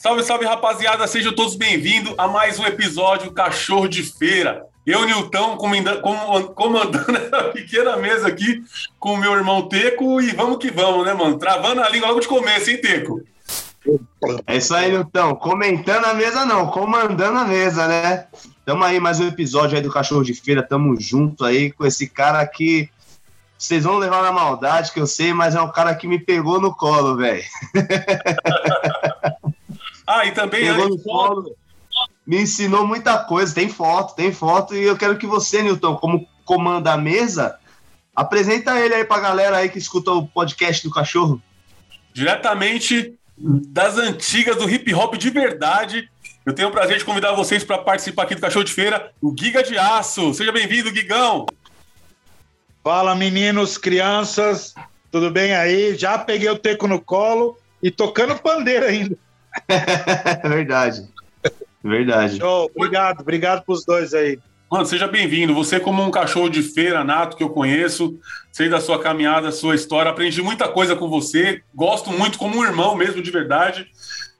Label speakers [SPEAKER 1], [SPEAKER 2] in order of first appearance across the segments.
[SPEAKER 1] Salve, salve, rapaziada. Sejam todos bem-vindos a mais um episódio Cachorro de Feira. Eu, Nilton, comandando essa pequena mesa aqui com meu irmão Teco e vamos que vamos, né, mano? Travando a língua logo de começo, hein, Teco?
[SPEAKER 2] É isso aí, Nilton. Comentando a mesa, não, comandando a mesa, né? Tamo aí, mais um episódio aí do Cachorro de Feira. Tamo junto aí com esse cara que vocês vão levar na maldade, que eu sei, mas é um cara que me pegou no colo, velho.
[SPEAKER 1] ah, e também.
[SPEAKER 2] Pegou no colo, me ensinou muita coisa. Tem foto, tem foto. E eu quero que você, Newton, como comanda a mesa, apresenta ele aí pra galera aí que escuta o podcast do cachorro.
[SPEAKER 1] Diretamente das antigas do hip hop de verdade. Eu tenho o prazer de convidar vocês para participar aqui do Cachorro de Feira, o Giga de Aço. Seja bem-vindo, Gigão.
[SPEAKER 3] Fala, meninos, crianças, tudo bem aí? Já peguei o teco no colo e tocando pandeiro ainda.
[SPEAKER 2] Verdade. Verdade.
[SPEAKER 3] Show, obrigado, obrigado pros dois aí.
[SPEAKER 1] Mano, seja bem-vindo. Você, como um cachorro de feira nato que eu conheço, sei da sua caminhada, sua história, aprendi muita coisa com você. Gosto muito, como um irmão mesmo, de verdade.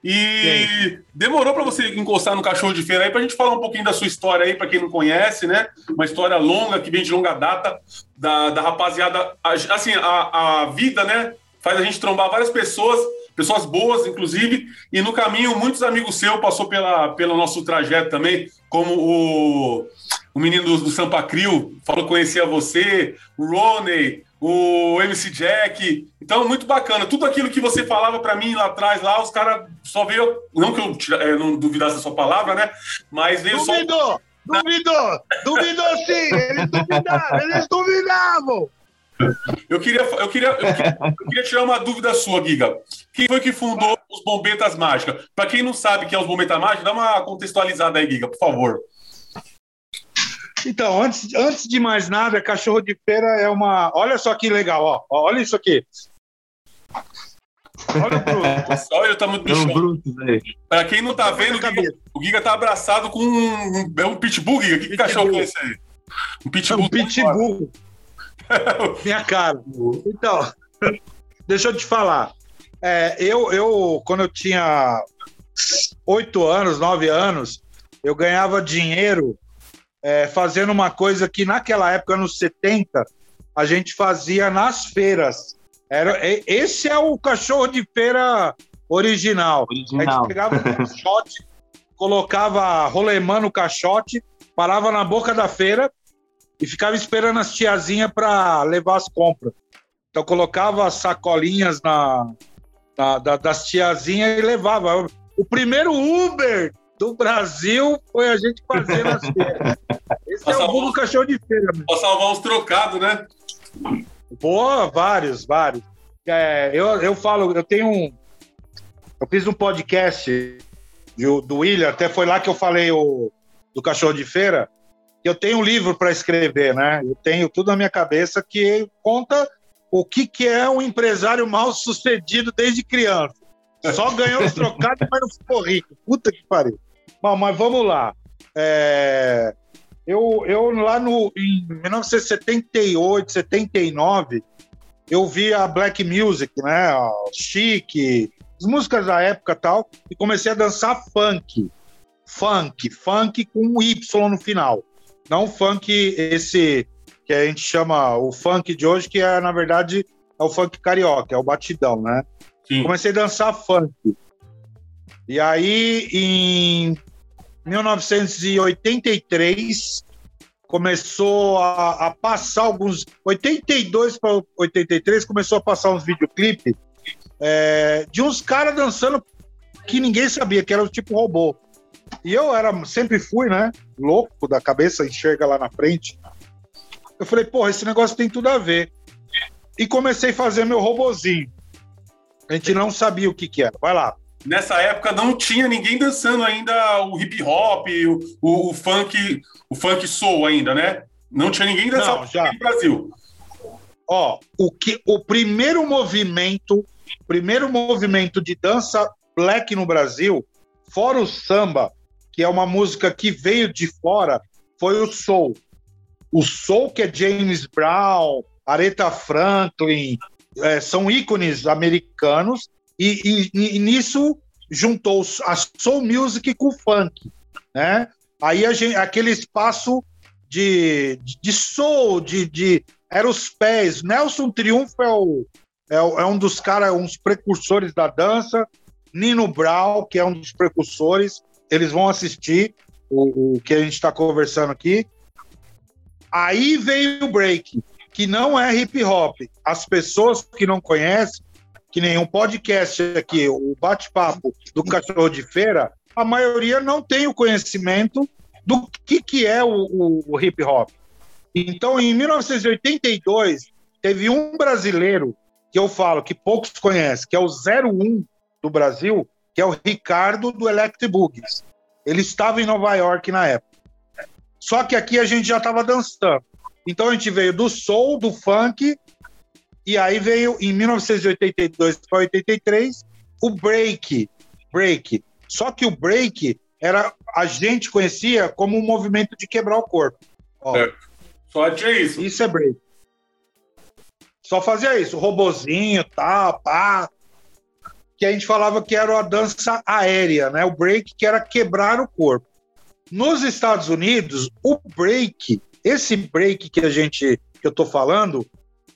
[SPEAKER 1] E demorou para você encostar no cachorro de feira aí para a gente falar um pouquinho da sua história aí, para quem não conhece, né? Uma história longa, que vem de longa data, da, da rapaziada. Assim, a, a vida, né? Faz a gente trombar várias pessoas, pessoas boas, inclusive, e no caminho muitos amigos seus passou pela, pelo nosso trajeto também, como o, o menino do, do Sampa Crio, falou que conhecia você, o Roney, o MC Jack. Então, muito bacana. Tudo aquilo que você falava para mim lá atrás, lá, os caras só veio. Não que eu é, não duvidasse da sua palavra, né? Mas veio
[SPEAKER 3] duvidou, só. Duvidou! Duvidou sim! Eles duvidavam! Eles duvidavam!
[SPEAKER 1] Eu queria, eu, queria, eu, queria, eu queria tirar uma dúvida sua, Giga. Quem foi que fundou os Bombetas Mágicas? Para quem não sabe o que é os Bombetas Mágicas, dá uma contextualizada aí, Giga, por favor.
[SPEAKER 3] Então, antes, antes de mais nada, cachorro de feira é uma. Olha só que legal, ó. Olha isso aqui.
[SPEAKER 1] Olha o Bruto. Olha o tamanho do chão. Pra quem não tá vendo, o Giga, o Giga tá abraçado com um, é um pitbull, Giga. Que, que cachorro é esse aí?
[SPEAKER 3] Um pitbull. É um pitbull. Minha cara. Então, deixa eu te falar. É, eu, eu, quando eu tinha oito anos, nove anos, eu ganhava dinheiro é, fazendo uma coisa que naquela época, nos 70, a gente fazia nas feiras. Era, esse é o cachorro de feira original. original. A gente pegava um caixote, colocava rolemã no caixote, parava na boca da feira e ficava esperando as tiazinhas para levar as compras. Então colocava as sacolinhas na, na da, das tiazinhas e levava. O primeiro Uber do Brasil foi a gente fazer nas feiras. Esse é o Google Cachorro de Feira.
[SPEAKER 1] Pra salvar uns trocados, né?
[SPEAKER 3] Boa, vários, vários. É, eu, eu falo, eu tenho um. Eu fiz um podcast do, do William, até foi lá que eu falei o, do Cachorro de Feira. Eu tenho um livro para escrever, né? Eu tenho tudo na minha cabeça que conta o que, que é um empresário mal sucedido desde criança. Só ganhou os trocados, mas não ficou rico. Puta que pariu. Bom, mas vamos lá. É, eu, eu lá no, em 1978, 79, eu vi a black music, né? Chique, as músicas da época tal, e comecei a dançar funk. Funk, funk com um Y no final. Não funk esse que a gente chama o funk de hoje, que é, na verdade, é o funk carioca, é o batidão, né? Sim. Comecei a dançar funk. E aí, em 1983, começou a, a passar alguns. 82 para 83, começou a passar uns videoclipes é, de uns caras dançando que ninguém sabia, que era o tipo robô. E eu era, sempre fui, né? Louco da cabeça, enxerga lá na frente. Eu falei, porra, esse negócio tem tudo a ver. E comecei a fazer meu robozinho. A gente não sabia o que, que era. Vai lá
[SPEAKER 1] nessa época não tinha ninguém dançando ainda o hip hop, o, o, o funk, o funk soul ainda, né? Não tinha ninguém dançando no Brasil.
[SPEAKER 3] Ó, o que o primeiro movimento, primeiro movimento de dança black no Brasil, fora o samba, que é uma música que veio de fora, foi o soul. O soul que é James Brown, Aretha Franklin, é, são ícones americanos e, e, e nisso juntou a soul music com o funk, né? Aí gente, aquele espaço de, de soul, de, de era os pés. Nelson Triunfo é, o, é, é um dos caras, uns precursores da dança. Nino Brown, que é um dos precursores, eles vão assistir o, o que a gente está conversando aqui. Aí veio o break, que não é hip hop. As pessoas que não conhecem, que nenhum podcast aqui, o bate-papo do cachorro de feira, a maioria não tem o conhecimento do que, que é o, o, o hip hop. Então, em 1982, teve um brasileiro que eu falo que poucos conhecem, que é o 01 do Brasil, que é o Ricardo do Electric. Ele estava em Nova York na época. Só que aqui a gente já estava dançando. Então a gente veio do soul, do funk, e aí veio em 1982 para 83 o break. Break. Só que o break era a gente conhecia como um movimento de quebrar o corpo.
[SPEAKER 1] Ó, é. Só tinha isso.
[SPEAKER 3] Isso é break. Só fazia isso, robozinho, tal, pá. Que a gente falava que era a dança aérea, né? O break que era quebrar o corpo. Nos Estados Unidos, o break, esse break que a gente que eu tô falando,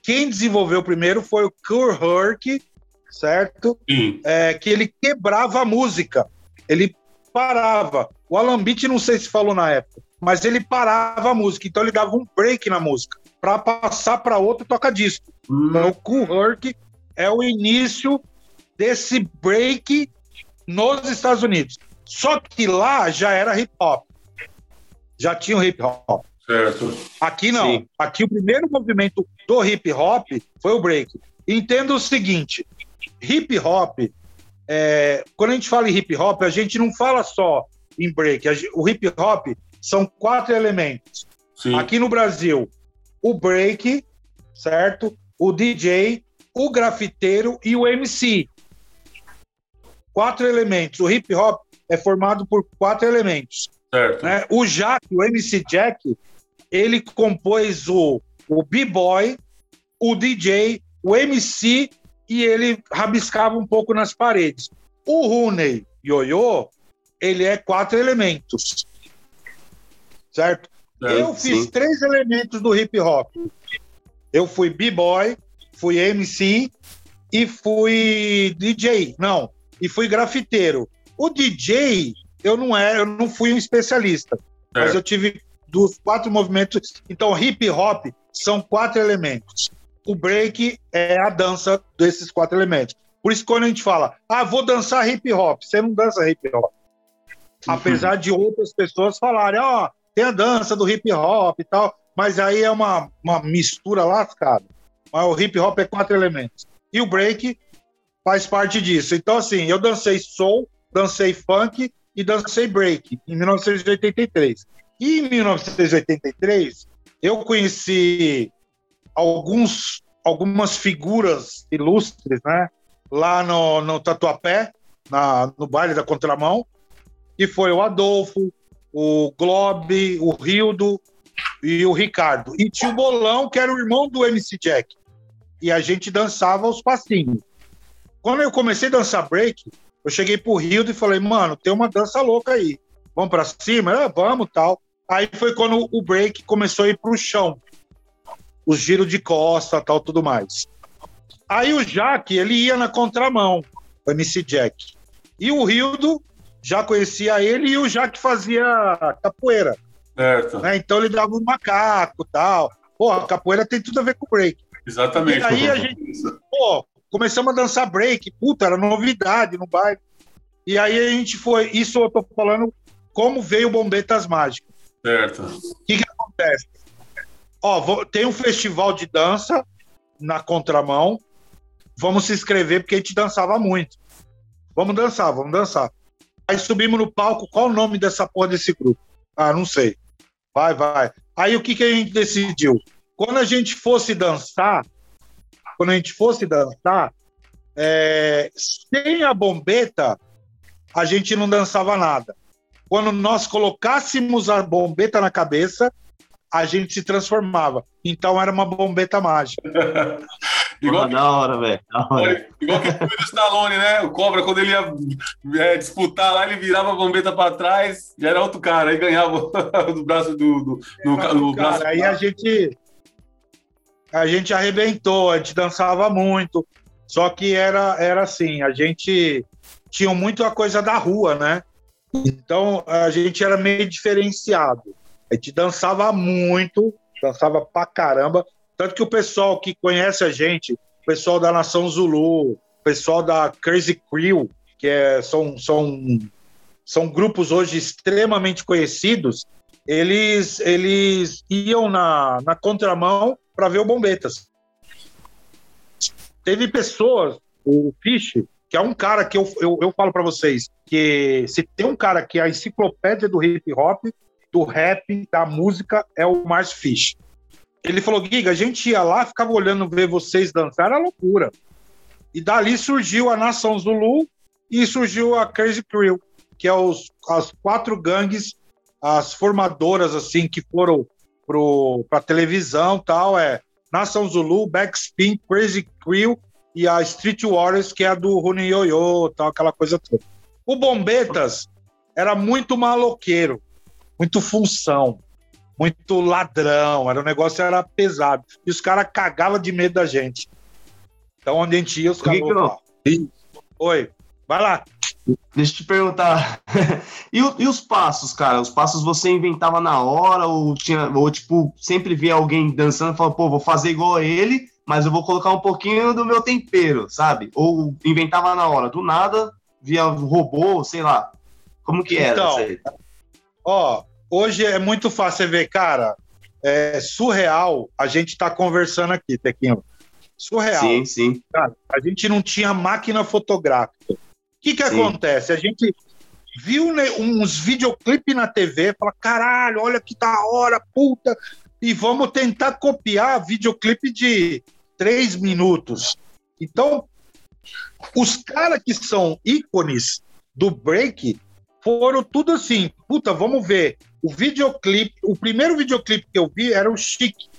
[SPEAKER 3] quem desenvolveu primeiro foi o Kurt Herc, certo? É, que ele quebrava a música. Ele parava. O Alan Beat, não sei se falou na época, mas ele parava a música. Então ele dava um break na música para passar para outro toca-disco. Hum. Então o Cool Herc é o início desse break nos Estados Unidos. Só que lá já era hip hop. Já tinha o hip hop.
[SPEAKER 1] Certo.
[SPEAKER 3] Aqui não. Sim. Aqui o primeiro movimento do hip hop foi o break. Entenda o seguinte: hip hop, é, quando a gente fala em hip hop, a gente não fala só em break. O hip hop são quatro elementos. Sim. Aqui no Brasil, o break, certo? O DJ, o grafiteiro e o MC. Quatro elementos. O hip hop é formado por quatro elementos.
[SPEAKER 1] Certo.
[SPEAKER 3] Né? O Jack, o MC Jack, ele compôs o, o B-Boy, o DJ, o MC e ele rabiscava um pouco nas paredes. O Rooney Yoyo, ele é quatro elementos. Certo? É, eu fiz sim. três elementos do hip hop. Eu fui B-boy, fui MC e fui DJ. Não, e fui grafiteiro. O DJ, eu não era, eu não fui um especialista, é. mas eu tive dos quatro movimentos. Então, hip hop são quatro elementos. O break é a dança desses quatro elementos. Por isso, quando a gente fala, ah, vou dançar hip hop, você não dança hip hop. Apesar de outras pessoas falarem, ó, oh, tem a dança do hip hop e tal, mas aí é uma, uma mistura lascada. Mas o hip hop é quatro elementos. E o break faz parte disso. Então, assim, eu dancei soul, dancei funk e dancei break em 1983. E em 1983, eu conheci alguns, algumas figuras ilustres, né? Lá no, no Tatuapé, na, no baile da Contramão, que foi o Adolfo, o Globe, o Rildo e o Ricardo. E tinha o Bolão, que era o irmão do MC Jack. E a gente dançava os passinhos. Quando eu comecei a dançar break, eu cheguei pro Rildo e falei, mano, tem uma dança louca aí. Vamos para cima? Ah, vamos, tal. Aí foi quando o break começou a ir pro chão. Os giros de costa, tal, tudo mais. Aí o Jack, ele ia na contramão, o MC Jack. E o Rildo já conhecia ele e o Jack fazia capoeira.
[SPEAKER 1] Certo.
[SPEAKER 3] Né? Então ele dava um macaco tal. Pô, a capoeira tem tudo a ver com break.
[SPEAKER 1] Exatamente.
[SPEAKER 3] E aí a gente, pô, começamos a dançar break. Puta, era novidade no bairro. E aí a gente foi. Isso eu tô falando como veio o Bombetas Mágicas.
[SPEAKER 1] Certo.
[SPEAKER 3] O que, que acontece? Ó, vou, tem um festival de dança na contramão. Vamos se inscrever porque a gente dançava muito. Vamos dançar, vamos dançar. Aí subimos no palco, qual o nome dessa porra desse grupo? Ah, não sei. Vai, vai. Aí o que, que a gente decidiu? Quando a gente fosse dançar, quando a gente fosse dançar, é, sem a bombeta, a gente não dançava nada. Quando nós colocássemos a bombeta na cabeça, a gente se transformava. Então era uma bombeta mágica.
[SPEAKER 1] Igual,
[SPEAKER 2] da hora, velho.
[SPEAKER 1] Igual que do Stallone, né? O Cobra, quando ele ia é, disputar lá, ele virava a bombeta para trás, já era outro cara, aí ganhava do braço do. do no,
[SPEAKER 3] no, no braço cara, aí a gente. A gente arrebentou, a gente dançava muito. Só que era, era assim, a gente tinha muito a coisa da rua, né? Então a gente era meio diferenciado. A gente dançava muito, dançava pra caramba. Tanto que o pessoal que conhece a gente, o pessoal da Nação Zulu, o pessoal da Crazy Crew, que é, são, são, são grupos hoje extremamente conhecidos, eles, eles iam na, na contramão para ver o Bombetas. Teve pessoas, o Fish, que é um cara que eu, eu, eu falo para vocês, que se tem um cara que é a enciclopédia do hip hop, do rap, da música, é o Mars Fish. Ele falou, Giga, a gente ia lá, ficava olhando ver vocês dançar, era loucura. E dali surgiu a Nação Zulu e surgiu a Crazy Crew, que é os, as quatro gangues, as formadoras, assim, que foram para televisão tal, é Nação Zulu, Backspin, Crazy Crew e a Street Warriors, que é a do Rune Yoyo, tal, aquela coisa toda. O Bombetas era muito maloqueiro, muito função muito ladrão, era um negócio era pesado. E os caras cagavam de medo da gente. Então, onde a gente ia, os caras. Oi, vai lá.
[SPEAKER 2] Deixa eu te perguntar. e, e, os passos, cara? Os passos você inventava na hora ou tinha, ou tipo, sempre via alguém dançando e falava, pô, vou fazer igual a ele, mas eu vou colocar um pouquinho do meu tempero, sabe? Ou inventava na hora, do nada, via robô, sei lá. Como que era?
[SPEAKER 3] Então, ó, hoje é muito fácil você ver, cara, é surreal a gente tá conversando aqui, Tequinho. Surreal.
[SPEAKER 2] Sim, sim.
[SPEAKER 3] Cara, a gente não tinha máquina fotográfica. O que que sim. acontece? A gente viu né, uns videoclipes na TV, fala, caralho, olha que da hora, puta, e vamos tentar copiar videoclipe de três minutos. Então, os caras que são ícones do break foram tudo assim, puta, vamos ver o videoclipe, o primeiro videoclipe que eu vi era o Chique.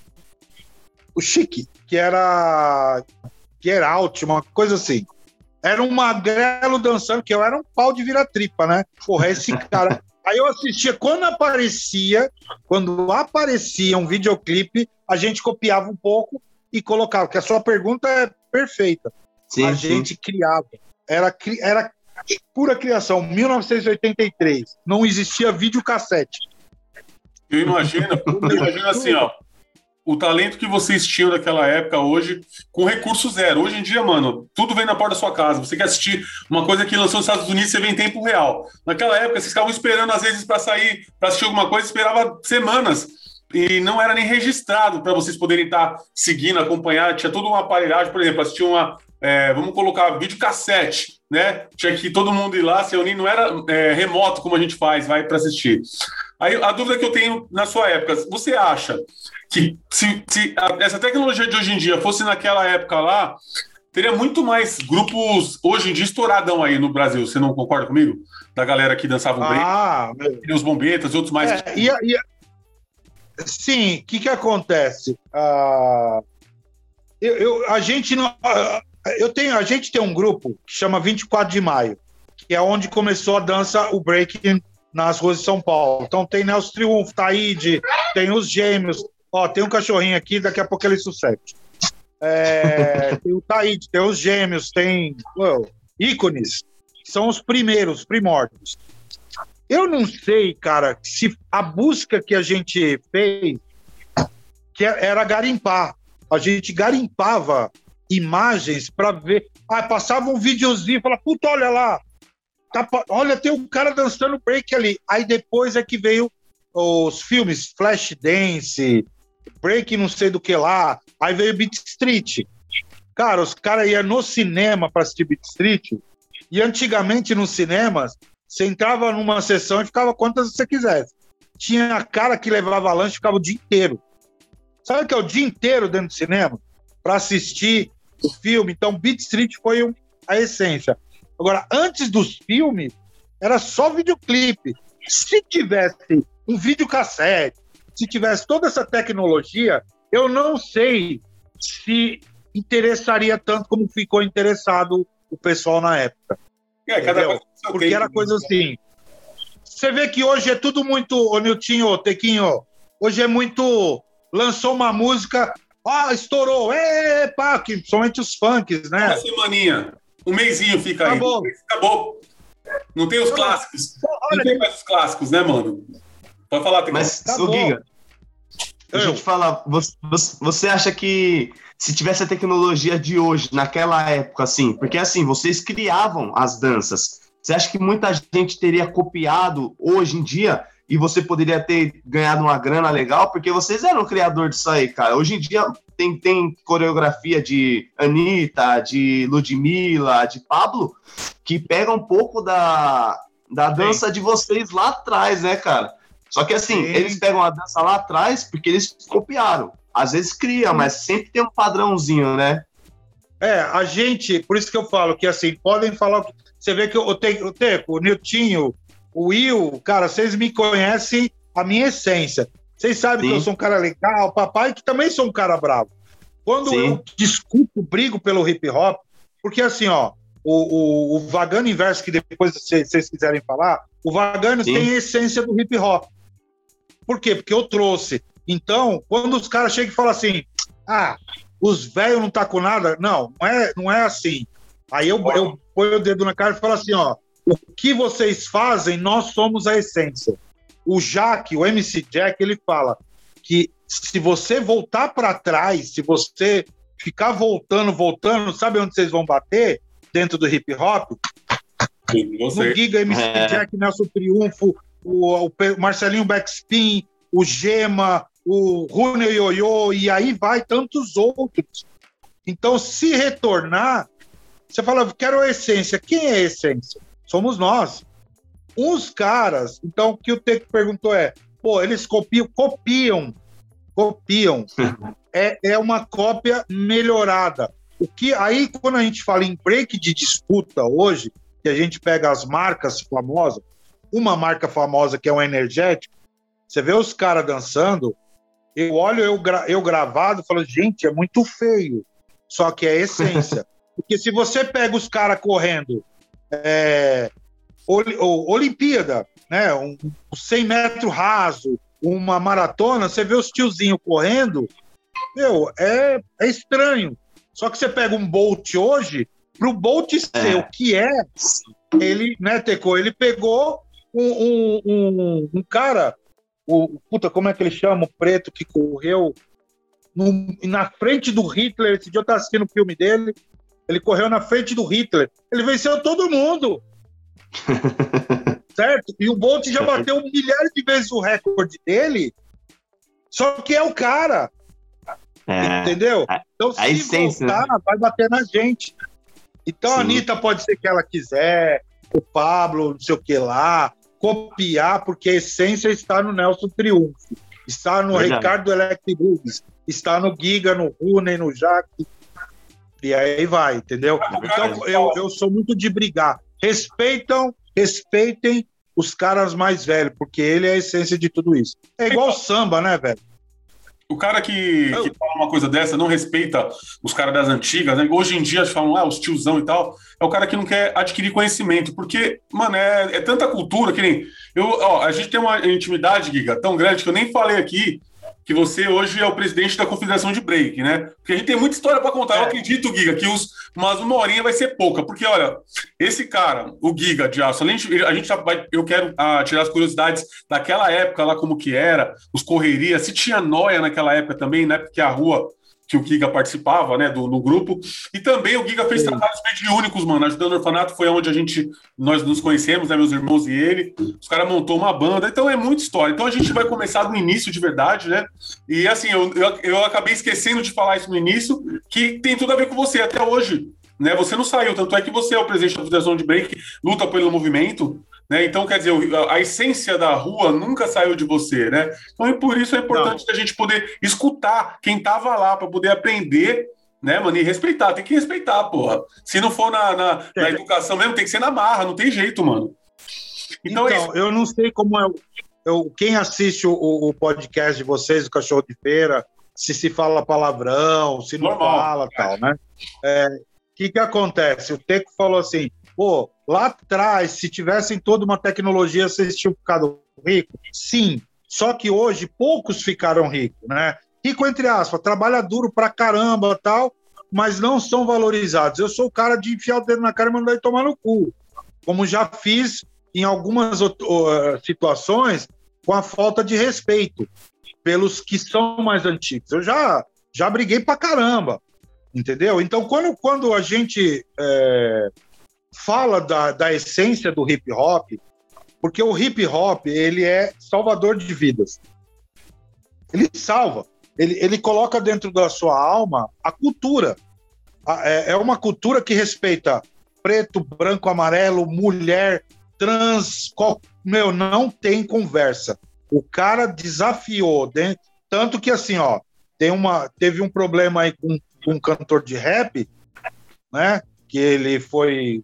[SPEAKER 3] O Chique, que era Get Out, uma coisa assim. Era um magrelo dançando, que eu era um pau de vira-tripa, né? Porra, esse cara. Aí eu assistia, quando aparecia, quando aparecia um videoclipe, a gente copiava um pouco e colocava, que a sua pergunta é perfeita. Sim, a sim. gente criava. Era, era pura criação, 1983. Não existia videocassete.
[SPEAKER 1] Eu imagino, eu imagino assim, ó. O talento que vocês tinham naquela época hoje, com recurso zero. Hoje em dia, mano, tudo vem na porta da sua casa. Você quer assistir uma coisa que lançou nos Estados Unidos, você vem em tempo real. Naquela época, vocês estavam esperando, às vezes, para sair, para assistir alguma coisa, esperava semanas e não era nem registrado para vocês poderem estar seguindo, acompanhar. Tinha toda uma aparelhagem, por exemplo, assistir uma. É, vamos colocar vídeo cassete, né? Tinha que todo mundo ir lá, se unir, não era é, remoto como a gente faz, vai para assistir. Aí a dúvida que eu tenho na sua época, você acha que se, se a, essa tecnologia de hoje em dia fosse naquela época lá, teria muito mais grupos hoje em dia estouradão aí no Brasil, você não concorda comigo? Da galera que dançava um
[SPEAKER 3] ah,
[SPEAKER 1] break, os bombetas e outros mais. É,
[SPEAKER 3] e a, e a... Sim, o que, que acontece? Uh, eu, eu, a gente não. Uh, eu tenho, a gente tem um grupo que chama 24 de Maio, que é onde começou a dança, o breaking nas ruas de São Paulo. Então tem Nelson Triunfo, Taíde, tem os gêmeos. Ó, tem um cachorrinho aqui, daqui a pouco ele sucede. É, tem o Taíde, tem os gêmeos, tem ícones. São os primeiros, os primórdios. Eu não sei, cara, se a busca que a gente fez que era garimpar. A gente garimpava imagens para ver. Ah, passava um videozinho falava, puta, olha lá, Tá, olha, tem um cara dançando break ali. Aí depois é que veio os filmes Flash Dance, Break não sei do que lá. Aí veio Beat Street. Cara, os caras iam no cinema para assistir Beat Street. E antigamente nos cinemas, você entrava numa sessão e ficava quantas você quisesse. Tinha cara que levava lanche e ficava o dia inteiro. Sabe que é o dia inteiro dentro do cinema? Para assistir o filme. Então, Beat Street foi um, a essência. Agora, antes dos filmes, era só videoclipe. Se tivesse um videocassete, se tivesse toda essa tecnologia, eu não sei se interessaria tanto como ficou interessado o pessoal na época. É, cada Porque era coisa assim. Você vê que hoje é tudo muito, ô Niltinho, ô Tequinho, hoje é muito. Lançou uma música, ah, estourou, epa, que, somente os funks, né?
[SPEAKER 1] Uma semaninha, um mêsinho fica Acabou. aí. Acabou. Não tem os clássicos. Olha, não tem mais os clássicos, né, mano? Pode falar,
[SPEAKER 2] Tequinho. Mas, o Giga, deixa eu te falar, você, você acha que se tivesse a tecnologia de hoje, naquela época, assim, porque assim, vocês criavam as danças. Você acha que muita gente teria copiado hoje em dia e você poderia ter ganhado uma grana legal? Porque vocês eram o criador disso aí, cara. Hoje em dia tem, tem coreografia de Anitta, de Ludmilla, de Pablo, que pega um pouco da, da dança Sim. de vocês lá atrás, né, cara? Só que assim, Sim. eles pegam a dança lá atrás porque eles copiaram. Às vezes cria, mas sempre tem um padrãozinho, né?
[SPEAKER 3] É, a gente, por isso que eu falo que assim, podem falar. Você vê que eu tenho, o Niltinho, o Will, cara, vocês me conhecem a minha essência. Vocês sabem Sim. que eu sou um cara legal, papai, que também sou um cara bravo. Quando Sim. eu discuto, brigo pelo hip hop, porque assim, ó, o, o, o Vagano Inverso, que depois vocês quiserem falar, o Vagano Sim. tem a essência do hip hop. Por quê? Porque eu trouxe então, quando os caras chegam e falam assim, ah, os velhos não tá com nada, não, não é, não é assim. Aí eu, eu ponho o dedo na cara e falo assim, ó, o que vocês fazem, nós somos a essência. O Jack, o MC Jack, ele fala que se você voltar para trás, se você ficar voltando, voltando, sabe onde vocês vão bater? Dentro do hip hop? no Giga, MC é. Jack, Nelson Triunfo, o, o Marcelinho Backspin, o Gema, o Rune Yoyo, e aí vai tantos outros. Então, se retornar, você fala, quero a essência. Quem é a essência? Somos nós. Uns caras, então, o que o Teco perguntou é, pô, eles copiam, copiam, copiam. é, é uma cópia melhorada. O que aí, quando a gente fala em break de disputa hoje, que a gente pega as marcas famosas, uma marca famosa que é o energético, você vê os caras dançando, eu olho eu, gra eu gravado e falo, gente, é muito feio. Só que é essência. Porque se você pega os caras correndo é, Olimpíada, né, um, 100 metros raso, uma maratona, você vê os tiozinhos correndo, meu, é, é estranho. Só que você pega um Bolt hoje, pro Bolt ser é. o que é, ele, né, Teco, ele pegou um, um, um, um cara o puta, como é que ele chama? O preto que correu no, na frente do Hitler. Esse dia eu tava assistindo o filme dele. Ele correu na frente do Hitler. Ele venceu todo mundo. certo? E o Bolt já bateu milhares de vezes o recorde dele. Só que é o cara. É, entendeu? Então, se essência, voltar, né? vai bater na gente. Então, Sim. a Anitta pode ser que ela quiser, o Pablo, não sei o que lá, copiar, porque a essência está no Nelson Triunfo, está no Verdade. Ricardo Electribus, está no Giga, no Rune, no Jaque, e aí vai, entendeu? Então, eu, eu sou muito de brigar. Respeitam, respeitem os caras mais velhos, porque ele é a essência de tudo isso. É igual samba, né, velho?
[SPEAKER 1] O cara que, que, fala uma coisa dessa não respeita os caras das antigas, né? Hoje em dia falam, ah, os tiozão e tal. É o cara que não quer adquirir conhecimento, porque, mano, é, é tanta cultura que nem. Eu, ó, a gente tem uma intimidade, Giga, tão grande que eu nem falei aqui que você hoje é o presidente da Confederação de Break, né? Porque a gente tem muita história para contar. É. Eu acredito, Giga, que os, mas uma horinha vai ser pouca. Porque, olha, esse cara, o Giga de Aço, além de, a gente vai, eu quero ah, tirar as curiosidades daquela época lá, como que era, os correrias, se tinha noia naquela época também, né? Porque a rua que o Giga participava, né, do, do grupo. E também o Giga fez Sim. trabalhos mediúnicos, mano. Ajudando o orfanato foi onde a gente, nós nos conhecemos, né, meus irmãos e ele. Os caras montou uma banda, então é muita história. Então a gente vai começar do início de verdade, né? E assim, eu, eu, eu acabei esquecendo de falar isso no início, que tem tudo a ver com você até hoje. Né, você não saiu, tanto é que você é o presidente da Federação de Break, luta pelo movimento, né? Então, quer dizer, a essência da rua nunca saiu de você, né? Então, e por isso é importante Não. a gente poder escutar quem estava lá, para poder aprender, né, mano? E respeitar, tem que respeitar, porra. Se não for na, na, na educação mesmo, tem que ser na marra, não tem jeito, mano.
[SPEAKER 3] Então, é então é eu não sei como é. Eu, quem assiste o, o, podcast de vocês, o Cachorro de Feira, se se fala palavrão, se não
[SPEAKER 1] Normal.
[SPEAKER 3] fala tal, né? É, O que, que acontece? O Teco falou assim: pô, lá atrás, se tivessem toda uma tecnologia, vocês tinham ficado rico? Sim. Só que hoje poucos ficaram ricos, né? Rico, entre aspas, trabalha duro pra caramba tal, mas não são valorizados. Eu sou o cara de enfiar o dedo na cara e mandar ele tomar no cu. Como já fiz em algumas uh, situações com a falta de respeito pelos que são mais antigos. Eu já, já briguei pra caramba, entendeu? Então, quando, quando a gente é, fala da, da essência do hip hop, porque o hip hop ele é salvador de vidas. Ele salva. Ele, ele coloca dentro da sua alma a cultura. A- É, é uma cultura que respeita preto, branco, amarelo, mulher, trans, qual- meu, não tem conversa. O cara desafiou, tanto que assim, ó, tem uma, teve um problema aí com, com um cantor de rap, né? Que ele foi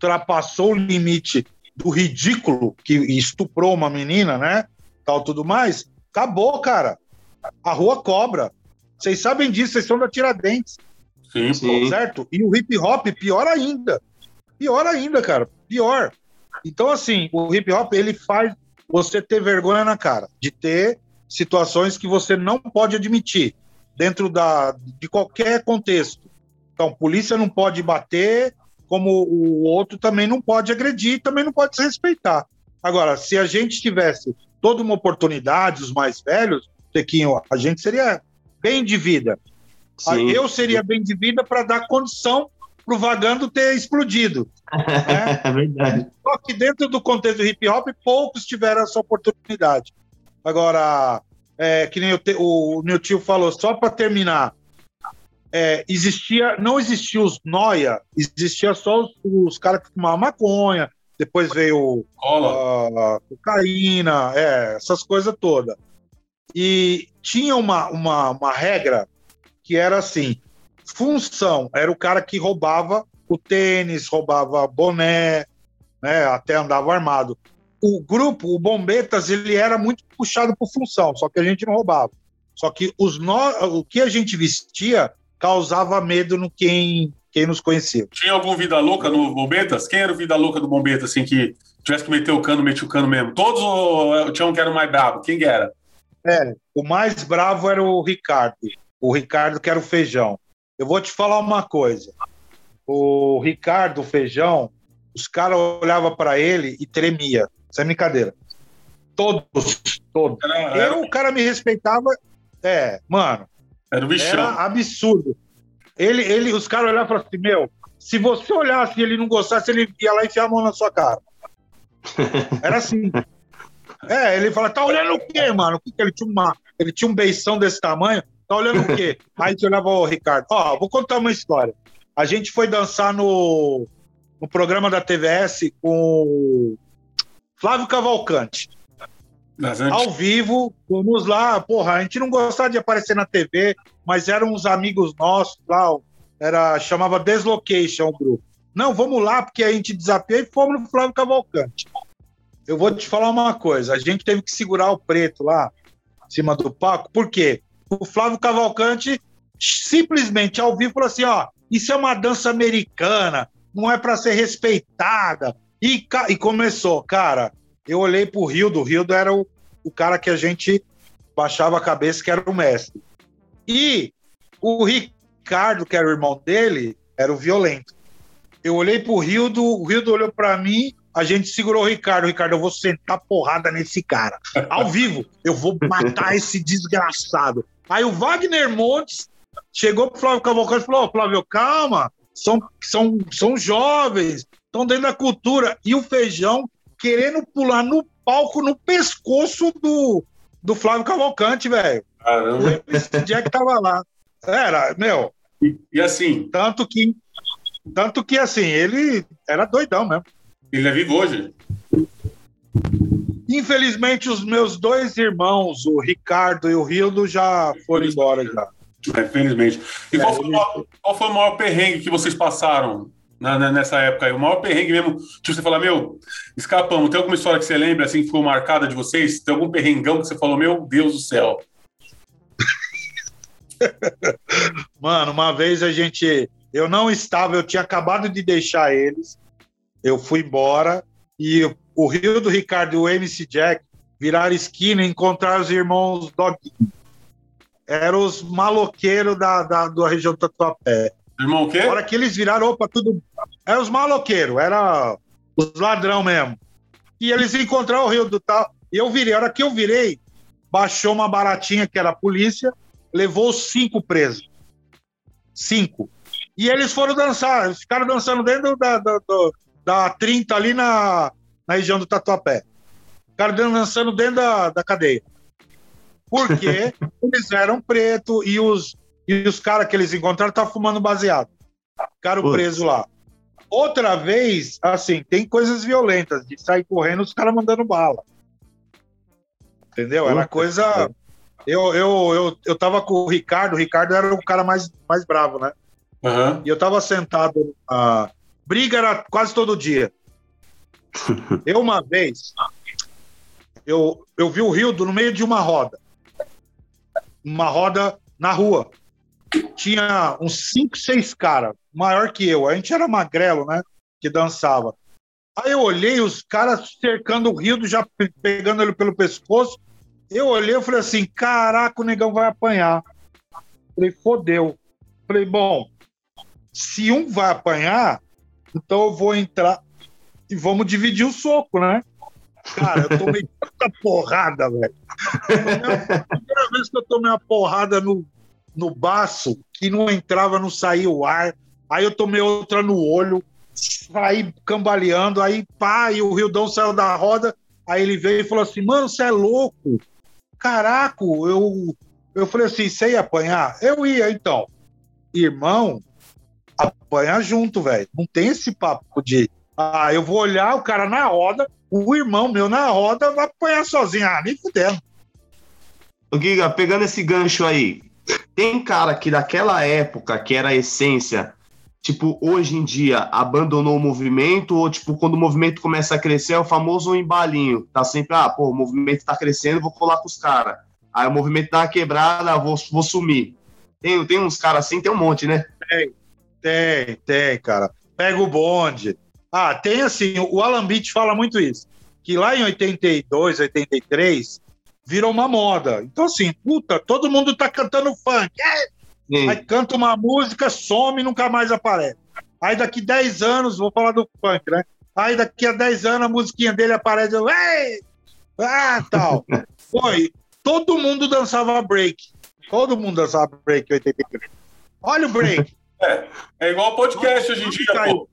[SPEAKER 3] ultrapassou o limite do ridículo que estuprou uma menina, né? Tal tudo mais. Acabou, cara. A rua cobra. Vocês sabem disso, vocês são da Tiradentes
[SPEAKER 1] Sim,
[SPEAKER 2] Sim.
[SPEAKER 3] certo? E o hip hop, pior ainda. Pior ainda, cara. Pior. Então, assim, o hip hop, ele faz você ter vergonha na cara, de ter situações que você não pode admitir dentro da, de qualquer contexto. Então, polícia não pode bater, como o outro também não pode agredir, também não pode se respeitar. Agora, se a gente tivesse toda uma oportunidade, os mais velhos, Tequinho, a gente seria bem de vida. Ah,
[SPEAKER 2] Sim.
[SPEAKER 3] Eu seria bem de vida para dar condição para o vagando ter explodido. né?
[SPEAKER 2] É verdade.
[SPEAKER 3] Só que dentro do contexto do hip hop, poucos tiveram essa oportunidade. Agora, é, que nem o, te- o meu tio falou, só para terminar, é, existia, não existia os noia, existia só os, os caras que fumavam maconha, depois veio
[SPEAKER 1] cola.
[SPEAKER 3] ah, cocaína, é, essas coisas todas. E tinha uma, uma, uma regra que era assim: função era o cara que roubava o tênis, roubava boné, né, até andava armado. O grupo, o Bombetas, ele era muito puxado por função, só que a gente não roubava. Só que os no... o que a gente vestia causava medo no quem, quem nos conhecia.
[SPEAKER 1] Tinha algum Vida Louca no Bombetas? Quem era o Vida Louca do Bombetas, assim, que tivesse que meter o cano, metia o cano mesmo? Todos ou tinha um que era o mais bravo? Quem que era?
[SPEAKER 3] É, o mais bravo era o Ricardo. O Ricardo que era o feijão. Eu vou te falar uma coisa. O Ricardo, o feijão, os caras olhavam para ele e tremia. Sem brincadeira. Todos, todos.
[SPEAKER 1] Era, era,
[SPEAKER 3] Eu, o cara me respeitava. É, mano,
[SPEAKER 1] era o bichão.
[SPEAKER 3] era absurdo. Ele, ele, os caras olhavam e falavam assim: Meu, se você olhasse e ele não gostasse, ele ia lá e enfiar a mão na sua cara. Era assim. É, ele fala: Tá olhando o quê, mano? O que que ele tinha uma, Ele tinha um beição desse tamanho. Tá olhando o quê? Aí você olhava o Ricardo. Ó, vou contar uma história. A gente foi dançar no, no programa da TVS com o Flávio Cavalcante ao vivo, fomos lá, porra, a gente não gostava de aparecer na TV, mas eram uns amigos nossos lá, era, chamava Deslocation o grupo. Não, vamos lá, porque a gente desafiou e fomos no Flávio Cavalcante. Eu vou te falar uma coisa, a gente teve que segurar o preto lá, em cima do palco, por quê? O Flávio Cavalcante simplesmente ao vivo falou assim, ó, isso é uma dança americana, não é para ser respeitada. E, e começou, cara, eu olhei pro Rildo, o Rildo era o, o cara que a gente baixava a cabeça, que era o mestre. E o Ricardo, que era o irmão dele, era o violento. Eu olhei pro Rildo, o Rildo olhou pra mim, a gente segurou o Ricardo. Ricardo, eu vou sentar porrada nesse cara. Ao vivo, eu vou matar esse desgraçado. Aí o Wagner Montes chegou pro Flávio Cavalcante e falou: Flávio, calma, são, são, são jovens, estão dentro da cultura. E o feijão querendo pular no palco, no pescoço do, do Flávio Cavalcante, velho.
[SPEAKER 1] Caramba.
[SPEAKER 3] Esse Jack tava lá. Era, meu,
[SPEAKER 1] E, e assim,
[SPEAKER 3] tanto que. Tanto que assim, ele era doidão mesmo.
[SPEAKER 1] ele é vivo hoje.
[SPEAKER 3] Infelizmente, os meus dois irmãos, o Ricardo e o Rildo, já foram embora já.
[SPEAKER 1] É, Infelizmente. E
[SPEAKER 3] É,
[SPEAKER 1] qual, foi o
[SPEAKER 3] ele-
[SPEAKER 1] maior, qual foi o maior perrengue que vocês passaram na- na- nessa época aí? O maior perrengue mesmo, tipo, você fala, meu, escapamos. Tem alguma história que você lembra, assim, que ficou marcada de vocês? Tem algum perrengão que você falou, meu Deus do céu?
[SPEAKER 3] Mano, uma vez a gente. Eu não estava, eu tinha acabado de deixar eles. Eu fui embora e o Rio do Ricardo e o MC Jack viraram esquina e encontraram os irmãos Doguinho. Eram os maloqueiros da, da, da região do Tatuapé.
[SPEAKER 1] Irmão o quê?
[SPEAKER 3] Na hora que eles viraram, opa, tudo. Eram os maloqueiros, era os ladrão mesmo. E eles encontraram o Rio do Tal. E eu virei. A hora que eu virei, baixou uma baratinha que era a polícia, levou cinco presos. Cinco. E eles foram dançar, eles ficaram dançando dentro da, da, da, da 30 ali na, na região do Tatuapé. Ficaram dançando dentro da, da cadeia. Porque eles eram pretos e os, e os caras que eles encontraram estavam fumando baseado. Ficaram
[SPEAKER 2] Putz.
[SPEAKER 3] presos lá. Outra vez, assim, tem coisas violentas, de sair correndo os caras mandando bala. Entendeu? Era coisa. Eu, eu, eu, eu tava com o Ricardo, o Ricardo era o cara mais, mais bravo, né?
[SPEAKER 1] Aham.
[SPEAKER 3] E eu tava sentado. A briga era quase todo dia. Eu, uma vez, eu, eu vi o Rildo no meio de uma roda. Uma roda na rua. Tinha uns cinco, seis caras, maior que eu. A gente era magrelo, né? Que dançava. Aí eu olhei os caras cercando o Rildo, já pe- pegando ele pelo pescoço. Eu olhei e falei assim: caraca, o negão vai apanhar. Falei, fodeu. Falei, bom, se um vai apanhar, então eu vou entrar e vamos dividir o soco, né? Cara, eu tomei tanta porrada, velho. A primeira vez que eu tomei uma porrada no, no baço, que não entrava, não saía o ar. Aí eu tomei outra no olho, saí cambaleando, aí pá, e o Rildão saiu da roda. Aí ele veio e falou assim: Mano, você é louco? Caraca, eu, eu falei assim: Você ia apanhar? Eu ia, então. Irmão, apanha junto, velho. Não tem esse papo de. Ah, eu vou olhar o cara na roda, o irmão meu na roda vai apanhar sozinho. Ah, nem fudendo.
[SPEAKER 2] Ô, Giga, pegando esse gancho aí, tem cara que daquela época, que era a essência, tipo, hoje em dia, abandonou o movimento, ou tipo, quando o movimento começa a crescer, é o famoso embalinho. Tá sempre, ah, pô, o movimento tá crescendo, vou colar com os caras. Aí o movimento dá uma quebrada, vou, vou sumir. Tem, tem uns caras assim, tem um monte, né?
[SPEAKER 3] Tem, tem, cara. Pega o bonde. Ah, tem assim, o Alan Beach fala muito isso. Que lá em 82, 83, virou uma moda. Então, assim, puta, todo mundo tá cantando funk. É. Aí canta uma música, some e nunca mais aparece. Aí daqui 10 anos, vou falar do funk, né? Aí daqui a 10 anos a musiquinha dele aparece, eu, Ei! ah, tal. Foi, todo mundo dançava break. Todo mundo dançava break em 83. Olha o break.
[SPEAKER 1] É igual podcast hoje em dia, pô.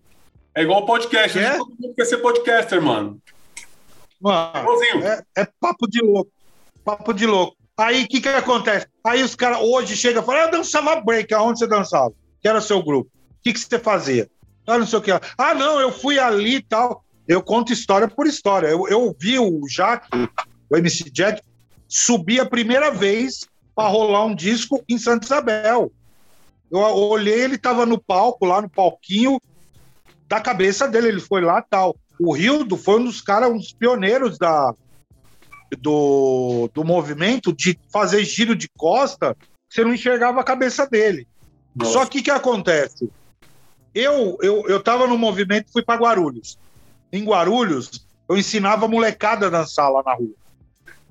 [SPEAKER 1] É igual podcast.
[SPEAKER 3] É?
[SPEAKER 1] Todo mundo quer ser podcaster, mano.
[SPEAKER 3] Mano, é, é papo de louco. Papo de louco. Aí o que que acontece? Aí os caras hoje chegam e falam: eu dançava break, aonde você dançava? Que era seu grupo. O que, que você fazia? Ah, não sei o que. Ah, não, eu fui ali e tal. Eu conto história por história. Eu, eu vi o Jack, o MC Jack, subir a primeira vez para rolar um disco em Santa Isabel. Eu olhei, ele tava no palco, lá no palquinho da cabeça dele, ele foi lá tal. O Rildo foi um dos caras, um dos pioneiros da, do, do movimento de fazer giro de costa, você não enxergava a cabeça dele.
[SPEAKER 1] Nossa.
[SPEAKER 3] Só que o que acontece? Eu, eu, eu tava no movimento fui para Guarulhos. Em Guarulhos, eu ensinava a molecada a dançar lá na rua.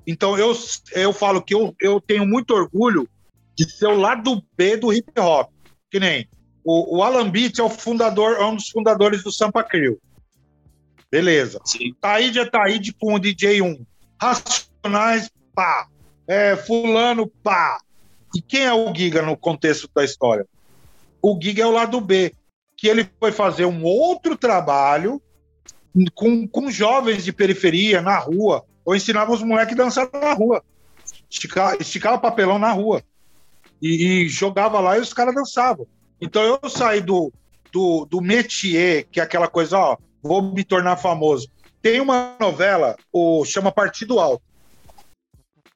[SPEAKER 3] Então eu, eu falo que eu, eu tenho muito orgulho de ser o lado B do hip hop. Que nem o, o Alan Beats é o fundador, é um dos fundadores do Sampa Crew. Beleza.
[SPEAKER 2] Sim.
[SPEAKER 3] Taíde é Taíde com o DJ 1. Racionais, pá. É, fulano, pá. E quem é o Giga no contexto da história? O Giga é o lado B, que ele foi fazer um outro trabalho com, com jovens de periferia, na rua. Eu ensinava os moleques a dançar na rua. Esticava, esticava papelão na rua. E, e jogava lá e os caras dançavam. Então eu saí do, do, do métier, que é aquela coisa, ó, vou me tornar famoso. Tem uma novela, o chama Partido Alto,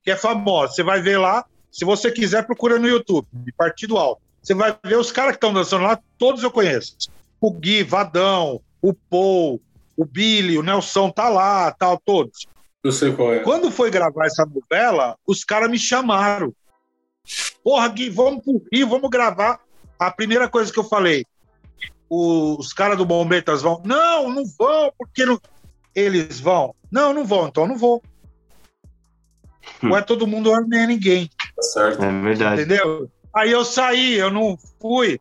[SPEAKER 3] que é famosa. Você vai ver lá, se você quiser, procura no YouTube, Partido Alto. Você vai ver os caras que estão dançando lá, todos eu conheço. O Gui, Vadão, o Paul, o Billy, o Nelson tá lá, tal, todos.
[SPEAKER 1] Eu sei qual é.
[SPEAKER 3] Quando foi gravar essa novela, os caras me chamaram. Porra, Gui, vamos pro Rio, vamos gravar. A primeira coisa que eu falei, os caras do Bombetas vão. Não, não vão, porque não... eles vão. Não, não vão, então não vou. Não é todo mundo, não é ninguém.
[SPEAKER 2] Tá certo. É verdade.
[SPEAKER 3] Entendeu? Aí eu saí, eu não fui.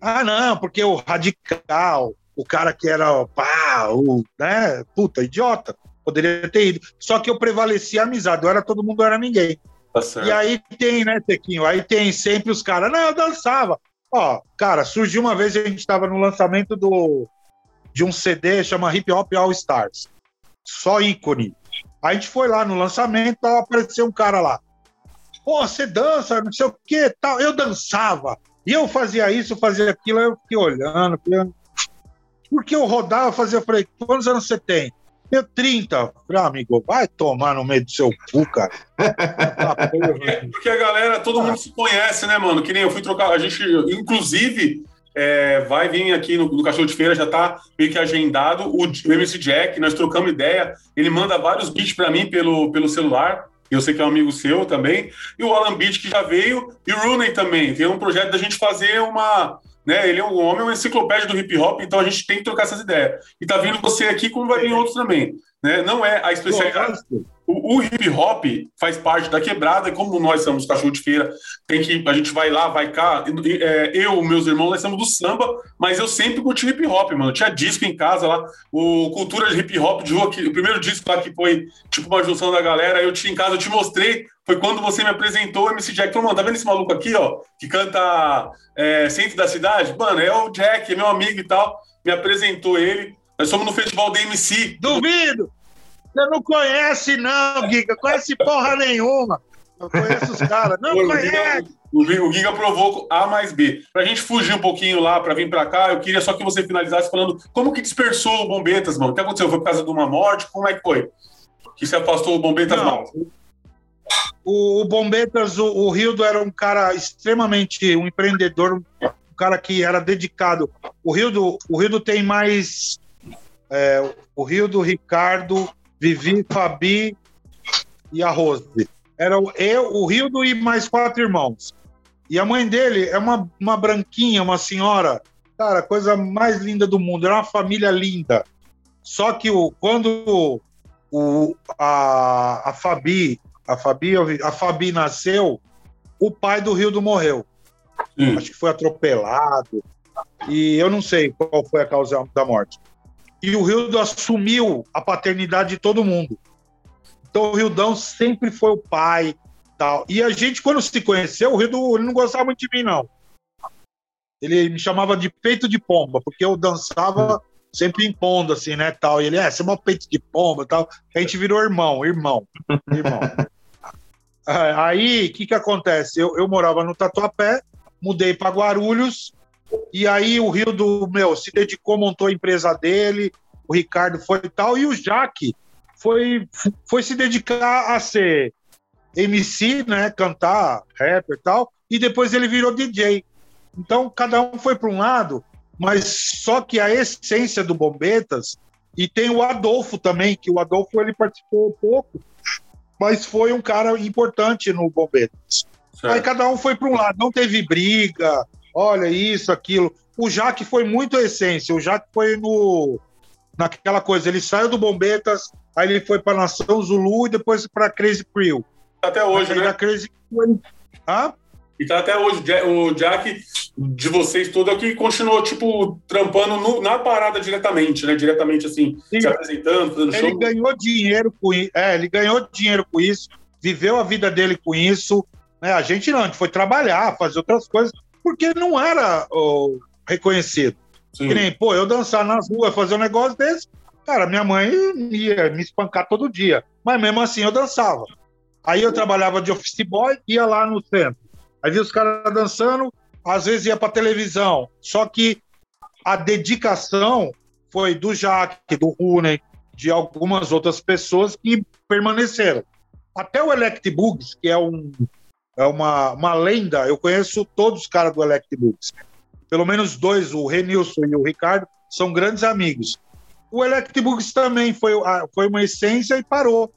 [SPEAKER 3] Ah, não, porque o radical, o cara que era, pá, o, né, puta, idiota, poderia ter ido. Só que eu prevaleci a amizade, eu era todo mundo, era ninguém. Tá e aí tem, né, Tequinho? Aí tem sempre os caras, não, eu dançava. Ó, cara, surgiu uma vez, a gente estava no lançamento do, de um CD, chama Hip Hop All Stars. Só ícone. A gente foi lá no lançamento, apareceu um cara lá. Pô, você dança, não sei o que, tal. Eu dançava. E eu fazia isso, fazia aquilo, eu fiquei olhando, olhando. Porque eu rodava, fazia, eu falei, quantos anos você tem? Eu 30. Falei, ah, amigo, vai tomar no meio do seu cu, cara.
[SPEAKER 1] é, porque a galera, todo mundo se conhece, né, mano? Que nem eu fui trocar, a gente, inclusive, é, vai vir aqui no, no, Cachorro de Feira, já tá meio que agendado. O, o MC Jack, nós trocamos ideia, ele manda vários beats para mim pelo, pelo celular. Eu sei que é um amigo seu também. E o Alan Beach, que já veio, e o Rooney também. Tem um projeto da gente fazer uma. Né, ele é um homem, uma enciclopédia do hip hop, então a gente tem que trocar essas ideias. E tá vindo você aqui, como vai vir outros também. Né? Não é a especialidade. O, o, hip hop faz parte da quebrada, e como nós somos cachorro de feira, tem que a gente vai lá, vai cá. É, eu, meus irmãos, nós somos do samba, mas eu sempre curti hip hop, mano. Eu tinha disco em casa lá, o Cultura de Hip Hop de rua, que, o primeiro disco lá que foi tipo uma junção da galera, eu tinha em casa, eu te mostrei. Foi quando você me apresentou o MC Jack. Falou, mano, tá vendo esse maluco aqui, ó, que canta é, Centro da Cidade? Mano, é o Jack, é meu amigo e tal. Me apresentou ele. Nós somos no festival da MC.
[SPEAKER 3] Duvido! Você não conhece, não, Giga. Conhece porra nenhuma. Eu conheço os caras. Não o conhece.
[SPEAKER 1] o, o Giga provou A mais B. Pra gente fugir um pouquinho lá, pra vir pra cá, eu queria só que você finalizasse falando como que dispersou o Bombetas, mano. O que aconteceu? Foi por causa de uma morte? Como é que foi? Que se afastou o Bombetas não.
[SPEAKER 3] O, o Bombetas, o, o Rildo era um cara extremamente, um empreendedor, um cara que era dedicado. O Rildo, o Rildo tem mais... É, o Rildo, Ricardo, Vivi, Fabi e a Rose. Era eu, o Rildo e mais quatro irmãos. E a mãe dele é uma, uma branquinha, uma senhora, cara, coisa mais linda do mundo. Era uma família linda. Só que o, quando o, a, a Fabi, a Fabi, a Fabi nasceu, o pai do Rildo morreu. Hum. Acho que foi atropelado. E eu não sei qual foi a causa da morte e o Rildo assumiu a paternidade de todo mundo. Então o Rildão sempre foi o pai, tal. E a gente quando se conheceu, o Rildo ele não gostava muito de mim não. Ele me chamava de peito de pomba, porque eu dançava sempre impondo assim, né, tal. E ele, é, você é um peito de pomba, tal. A gente virou irmão, irmão, irmão. Aí, o que que acontece? Eu, eu morava no Tatuapé, mudei para Guarulhos, e aí o Rio do meu se dedicou, montou a empresa dele, o Ricardo foi e tal, e o Jaque foi, foi se dedicar a ser MC, né, cantar, rapper e tal, e depois ele virou DJ. Então cada um foi para um lado, mas só que a essência do Bombetas e tem o Adolfo também, que o Adolfo ele participou um pouco, mas foi um cara importante no Bombetas. Aí cada um foi para um lado, não teve briga, olha isso, aquilo. O Jaque foi muito a essência. O Jaque foi no naquela coisa. Ele saiu do Bombetas, aí ele foi para Nação Zulu e depois para Crazy Crew.
[SPEAKER 1] Até hoje, aí, né?
[SPEAKER 3] Crazy
[SPEAKER 1] Crew. Hã? E tá até hoje. O Jack de vocês todo é o que continuou, tipo, trampando no, na parada diretamente, né? Diretamente, assim, Sim. se apresentando,
[SPEAKER 3] fazendo ele show. ganhou dinheiro com isso. É, ele ganhou dinheiro com isso, viveu a vida dele com isso. Né? A gente não, a gente foi trabalhar, fazer outras coisas porque não era oh, reconhecido. Sim. Que nem, pô, eu dançar nas ruas, fazer um negócio desse, cara, minha mãe ia me espancar todo dia. Mas mesmo assim eu dançava. Aí eu trabalhava de office boy, ia lá no centro. Aí via os caras dançando, às vezes ia para televisão. Só que a dedicação foi do Jaque, do Rune, de algumas outras pessoas que permaneceram. Até o Elect Bugs, que é um é uma, uma lenda. Eu conheço todos os caras do Electbooks. Pelo menos dois, o Renilson e o Ricardo, são grandes amigos. O Electbooks também foi, foi uma essência e parou.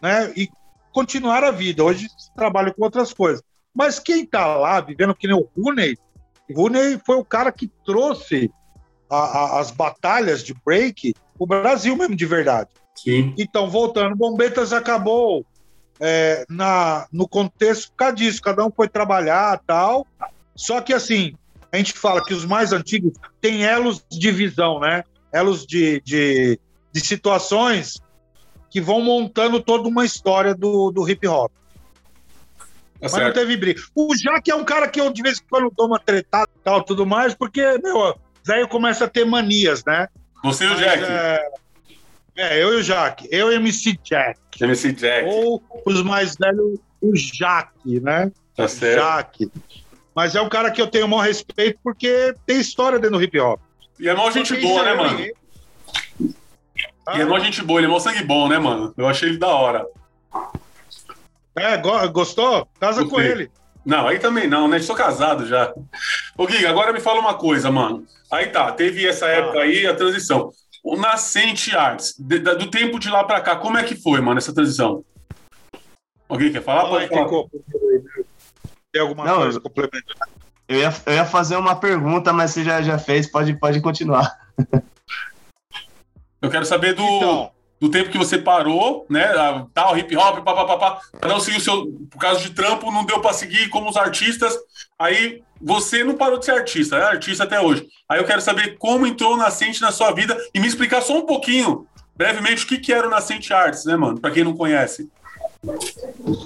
[SPEAKER 3] Né? E continuar a vida. Hoje trabalho com outras coisas. Mas quem tá lá vivendo que nem o Rooney, o Rooney foi o cara que trouxe a, a, as batalhas de break o Brasil mesmo de verdade.
[SPEAKER 1] Sim.
[SPEAKER 3] Então, voltando, Bombetas acabou é, na, no contexto por causa disso, cada um foi trabalhar tal. Só que assim, a gente fala que os mais antigos têm elos de visão, né? Elos de, de, de situações que vão montando toda uma história do, do hip hop.
[SPEAKER 1] Tá
[SPEAKER 3] Mas não
[SPEAKER 1] certo.
[SPEAKER 3] teve briga. O Jaque é um cara que eu de vez em quando dou uma tretada e tal, tudo mais, porque, meu, velho começa a ter manias, né?
[SPEAKER 1] Você e o Jack.
[SPEAKER 3] É, é, eu e o Jaque. Eu e o MC Jack.
[SPEAKER 1] MC Jack.
[SPEAKER 3] Ou os mais velhos, o Jaque, né?
[SPEAKER 1] Tá certo.
[SPEAKER 3] Jaque. Mas é um cara que eu tenho o maior respeito porque tem história dentro do hip hop.
[SPEAKER 1] E é mó gente boa,
[SPEAKER 3] isso
[SPEAKER 1] né,
[SPEAKER 3] é-
[SPEAKER 1] mano? E é mó gente boa, ele é mó sangue bom, né, mano? Eu achei ele da hora.
[SPEAKER 3] É, go- gostou? Casa com
[SPEAKER 1] Gostei.
[SPEAKER 3] ele.
[SPEAKER 1] Não, aí também não, né? Sou casado já. Ô, Gui, agora me fala uma coisa, mano. Aí tá, teve essa época aí, a transição. O Nascente Arts, de- da- do tempo de lá pra cá, como é que foi, mano, essa transição? Alguém quer falar? Pode falar.
[SPEAKER 3] Tem alguma
[SPEAKER 2] Não,
[SPEAKER 3] coisa
[SPEAKER 2] eu-
[SPEAKER 3] complementar?
[SPEAKER 2] Eu ia, eu ia fazer uma pergunta, mas você já, já fez, pode, pode continuar.
[SPEAKER 1] Eu quero saber do,
[SPEAKER 3] Então,
[SPEAKER 1] do tempo que você parou, né? Tal, hip hop, papapá. Um seguiu o seu. Por causa de trampo, não deu pra seguir como os artistas. Aí você não parou de ser artista, é artista até hoje. Aí eu quero saber como entrou o Nascente na sua vida e me explicar só um pouquinho, brevemente, o que, que era o Nascente Arts, né, mano? Pra quem não conhece.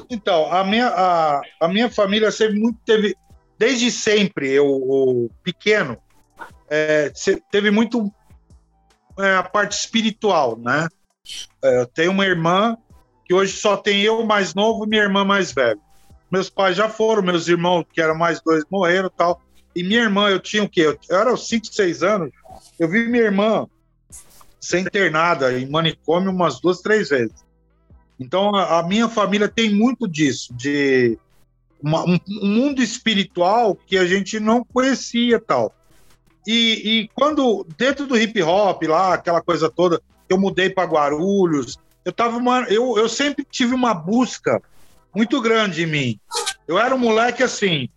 [SPEAKER 3] então a, minha, a, a minha família sempre muito teve, desde sempre, eu, pequeno, é, teve muito é, a parte espiritual, né? É, eu tenho uma irmã que hoje só tem eu mais novo e minha irmã mais velha. Meus pais já foram, meus irmãos, que eram mais dois, morreram tal. E minha irmã, eu tinha o quê? Eu, era uns 5, 6 anos. Eu vi minha irmã ser internada em manicômio umas duas, três vezes. Então, a, a minha família tem muito disso, de uma- um, um mundo espiritual que a gente não conhecia tal. E, e quando, dentro do hip hop, lá, aquela coisa toda, eu mudei para Guarulhos, eu, tava uma, eu, eu sempre tive uma busca muito grande em mim. Eu era um moleque assim,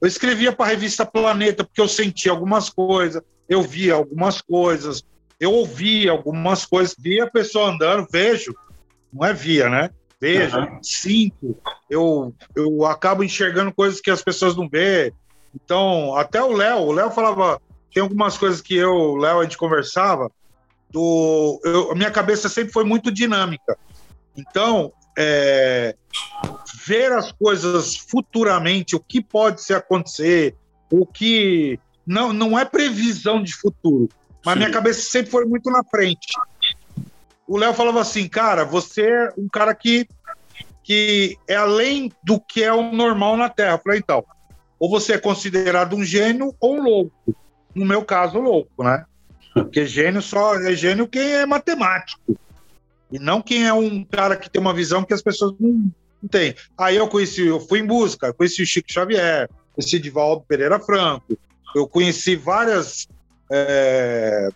[SPEAKER 3] eu escrevia para a revista Planeta porque eu sentia algumas coisas, eu via algumas coisas, eu ouvia algumas coisas, via a pessoa andando, vejo, não é via, né? Vejo,
[SPEAKER 1] Aham.
[SPEAKER 3] sinto, eu, eu acabo enxergando coisas que as pessoas não vê. Então, até o Léo, o Léo falava, tem algumas coisas que eu, o Léo, a gente conversava, do, eu, a minha cabeça sempre foi muito dinâmica. Então, é, ver as coisas futuramente, o que pode se acontecer, o que não, não é previsão de futuro, mas
[SPEAKER 1] Sim.
[SPEAKER 3] minha cabeça sempre foi muito na frente. O Léo falava assim, cara, você é um cara que, que é além do que é o normal na Terra. Eu falei, então, ou você é considerado um gênio ou um louco. No meu caso, louco, né? Porque gênio só é gênio quem é matemático. E não quem é um cara que tem uma visão que as pessoas não, não têm. Aí eu conheci, eu fui em busca, conheci o Chico Xavier, conheci Divaldo Pereira Franco, eu conheci várias é,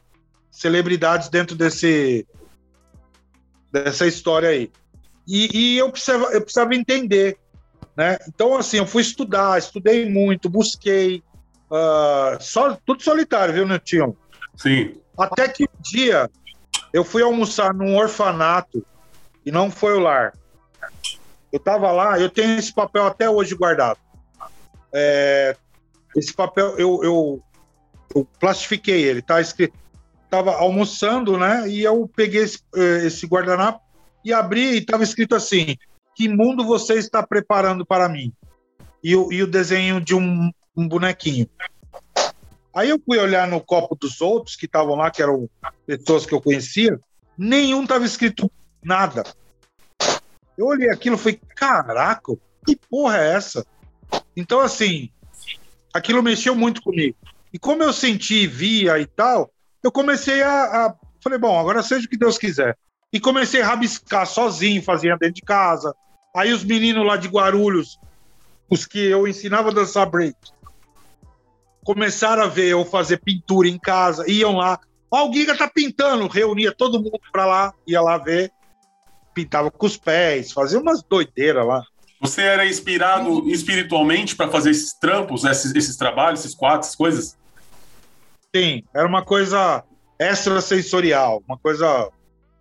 [SPEAKER 3] celebridades dentro desse dessa história aí. E, e eu, precisava, eu precisava entender. Né? Então, assim, eu fui estudar, estudei muito, busquei. ah, só, tudo solitário, viu, Netinho?
[SPEAKER 1] Sim.
[SPEAKER 3] Até que um dia eu fui almoçar num orfanato e não foi o lar. Eu tava lá, eu tenho esse papel até hoje guardado. É, esse papel eu, eu, eu plastifiquei ele, tá escrito. Tava almoçando, né? E eu peguei esse, eh, esse guardanapo e abri e tava escrito assim: Que mundo você está preparando para mim? E o, e o desenho de um, um bonequinho. Aí eu fui olhar no copo dos outros que estavam lá, que eram pessoas que eu conhecia, nenhum tava escrito nada. Eu olhei aquilo e falei, caraca, que porra é essa? Então, assim, aquilo mexeu muito comigo. E como eu senti, via e tal, eu comecei a, a. Falei, bom, agora seja o que Deus quiser. E comecei a rabiscar sozinho, fazia dentro de casa. Aí os meninos lá de Guarulhos, os que eu ensinava a dançar break, começaram a ver eu fazer pintura em casa, iam lá. Ó, o Giga tá pintando, reunia todo mundo pra lá, ia lá ver, pintava com os pés, fazia umas doideiras lá.
[SPEAKER 1] Você era inspirado espiritualmente para fazer esses trampos, esses, esses trabalhos, esses quadros, essas coisas?
[SPEAKER 3] Sim, era uma coisa extrasensorial, uma coisa.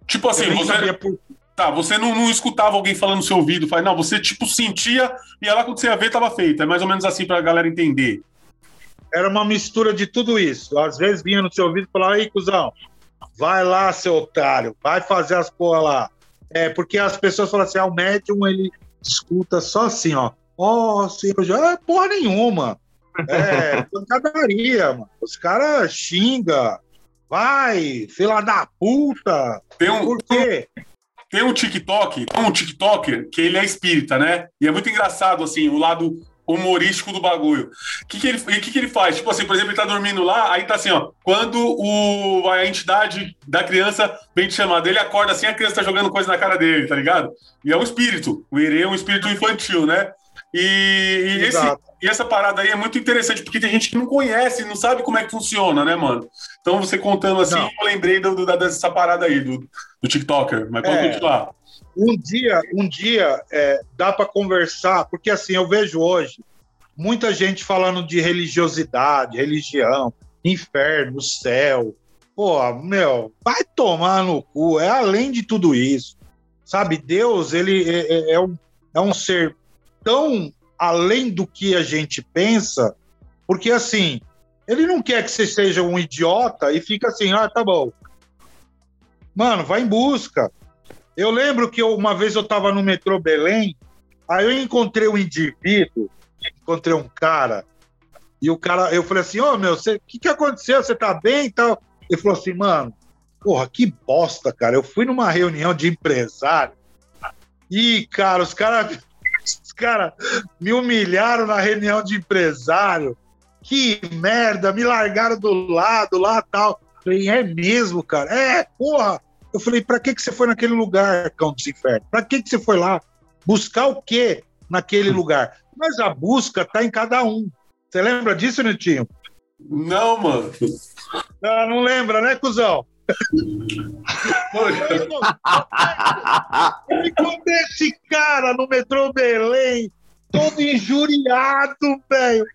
[SPEAKER 1] Tipo assim, você. Por... Tá, você não, não, escutava alguém falando no seu ouvido, faz, não, você tipo sentia e lá quando você ia ver tava feito. É mais ou menos assim pra galera entender.
[SPEAKER 3] Era uma mistura de tudo isso. Às vezes vinha no seu ouvido e falava, aí, cuzão, vai lá, seu otário, vai fazer as porra lá. É, porque as pessoas falam assim, ah, o médium, ele escuta só assim, ó. Ó, oh, cirurgião, é porra nenhuma. É, pancadaria, mano. Os caras xingam. Vai, fila da puta.
[SPEAKER 1] Tem um, Por quê? Tem um TikTok, tem um TikToker que ele é espírita, né? E é muito engraçado, assim, o lado humorístico do bagulho. O que, que, ele, que, que ele faz? Tipo assim, por exemplo, ele tá dormindo lá, aí tá assim, ó. Quando o, a entidade da criança vem te chamar dele, acorda assim, a criança tá jogando coisa na cara dele, tá ligado? E é um espírito. O Ere é um espírito infantil, né? E, e, esse, e, essa parada aí é muito interessante, porque tem gente que não conhece, não sabe como é que funciona, né, mano? Então você contando assim, não. eu lembrei do, do, dessa parada aí, do, do TikToker. Mas pode é, continuar.
[SPEAKER 3] Um dia, um dia é, dá para conversar, porque assim, eu vejo hoje muita gente falando de religiosidade, religião, inferno, céu. Pô, meu, vai tomar no cu, é além de tudo isso. Sabe, Deus, ele é, é, é um, é um ser tão além do que a gente pensa, porque assim, ele não quer que você seja um idiota e fica assim, ah, tá bom. Mano, vai em busca. Eu lembro que eu, uma vez eu estava no metrô Belém, aí eu encontrei um indivíduo, encontrei um cara, e o cara, eu falei assim, ô oh, meu, o que, que aconteceu? Você tá bem e tal? Ele falou assim, mano, porra, que bosta, cara. Eu fui numa reunião de empresário e, cara, os caras os caras me humilharam na reunião de empresário. Que merda, me largaram do lado lá tal. Falei, é mesmo, cara? É, porra. Eu falei, pra que, que você foi naquele lugar, cão dos infernos? Pra que, que você foi lá? Buscar o quê naquele lugar? Mas a busca tá em cada um. Você lembra disso, Netinho?
[SPEAKER 1] Não, mano.
[SPEAKER 3] Ah, não lembra, né, cuzão? Eu encontrei esse cara no metrô Belém, todo injuriado, velho.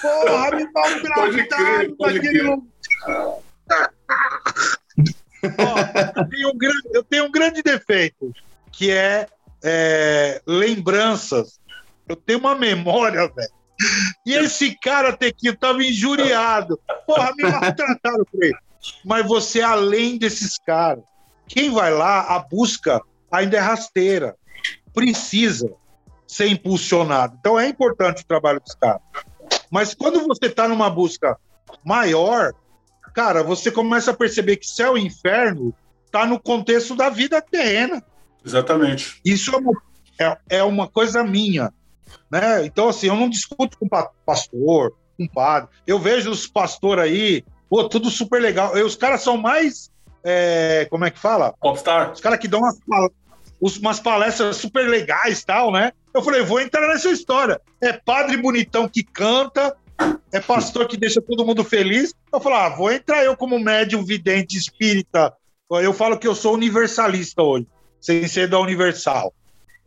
[SPEAKER 3] Porra, me maltratado naquele lugar. eu, tenho um grande, eu tenho um grande defeito, que é, é lembranças. Eu tenho uma memória, velho. E esse cara aqui tava injuriado. Porra, me maltrataram por ele mas você além desses caras. Quem vai lá, a busca ainda é rasteira. Precisa ser impulsionado. Então é importante o trabalho dos caras. Mas quando você está numa busca maior, cara, você começa a perceber que céu e inferno está no contexto da vida terrena.
[SPEAKER 1] Exatamente.
[SPEAKER 3] Isso é uma, é, é uma coisa minha. Né? Então, assim, eu não discuto com pastor, com padre. Eu vejo os pastores aí Pô, tudo super legal. E os caras são mais. É, como é que fala?
[SPEAKER 1] Popstar.
[SPEAKER 3] Os caras que dão umas, umas palestras super legais tal, né? Eu falei, vou entrar nessa história. É padre bonitão que canta, é pastor que deixa todo mundo feliz. Eu falei, ah, vou entrar eu como médium vidente espírita. Eu falo que eu sou universalista hoje, sem ser da Universal.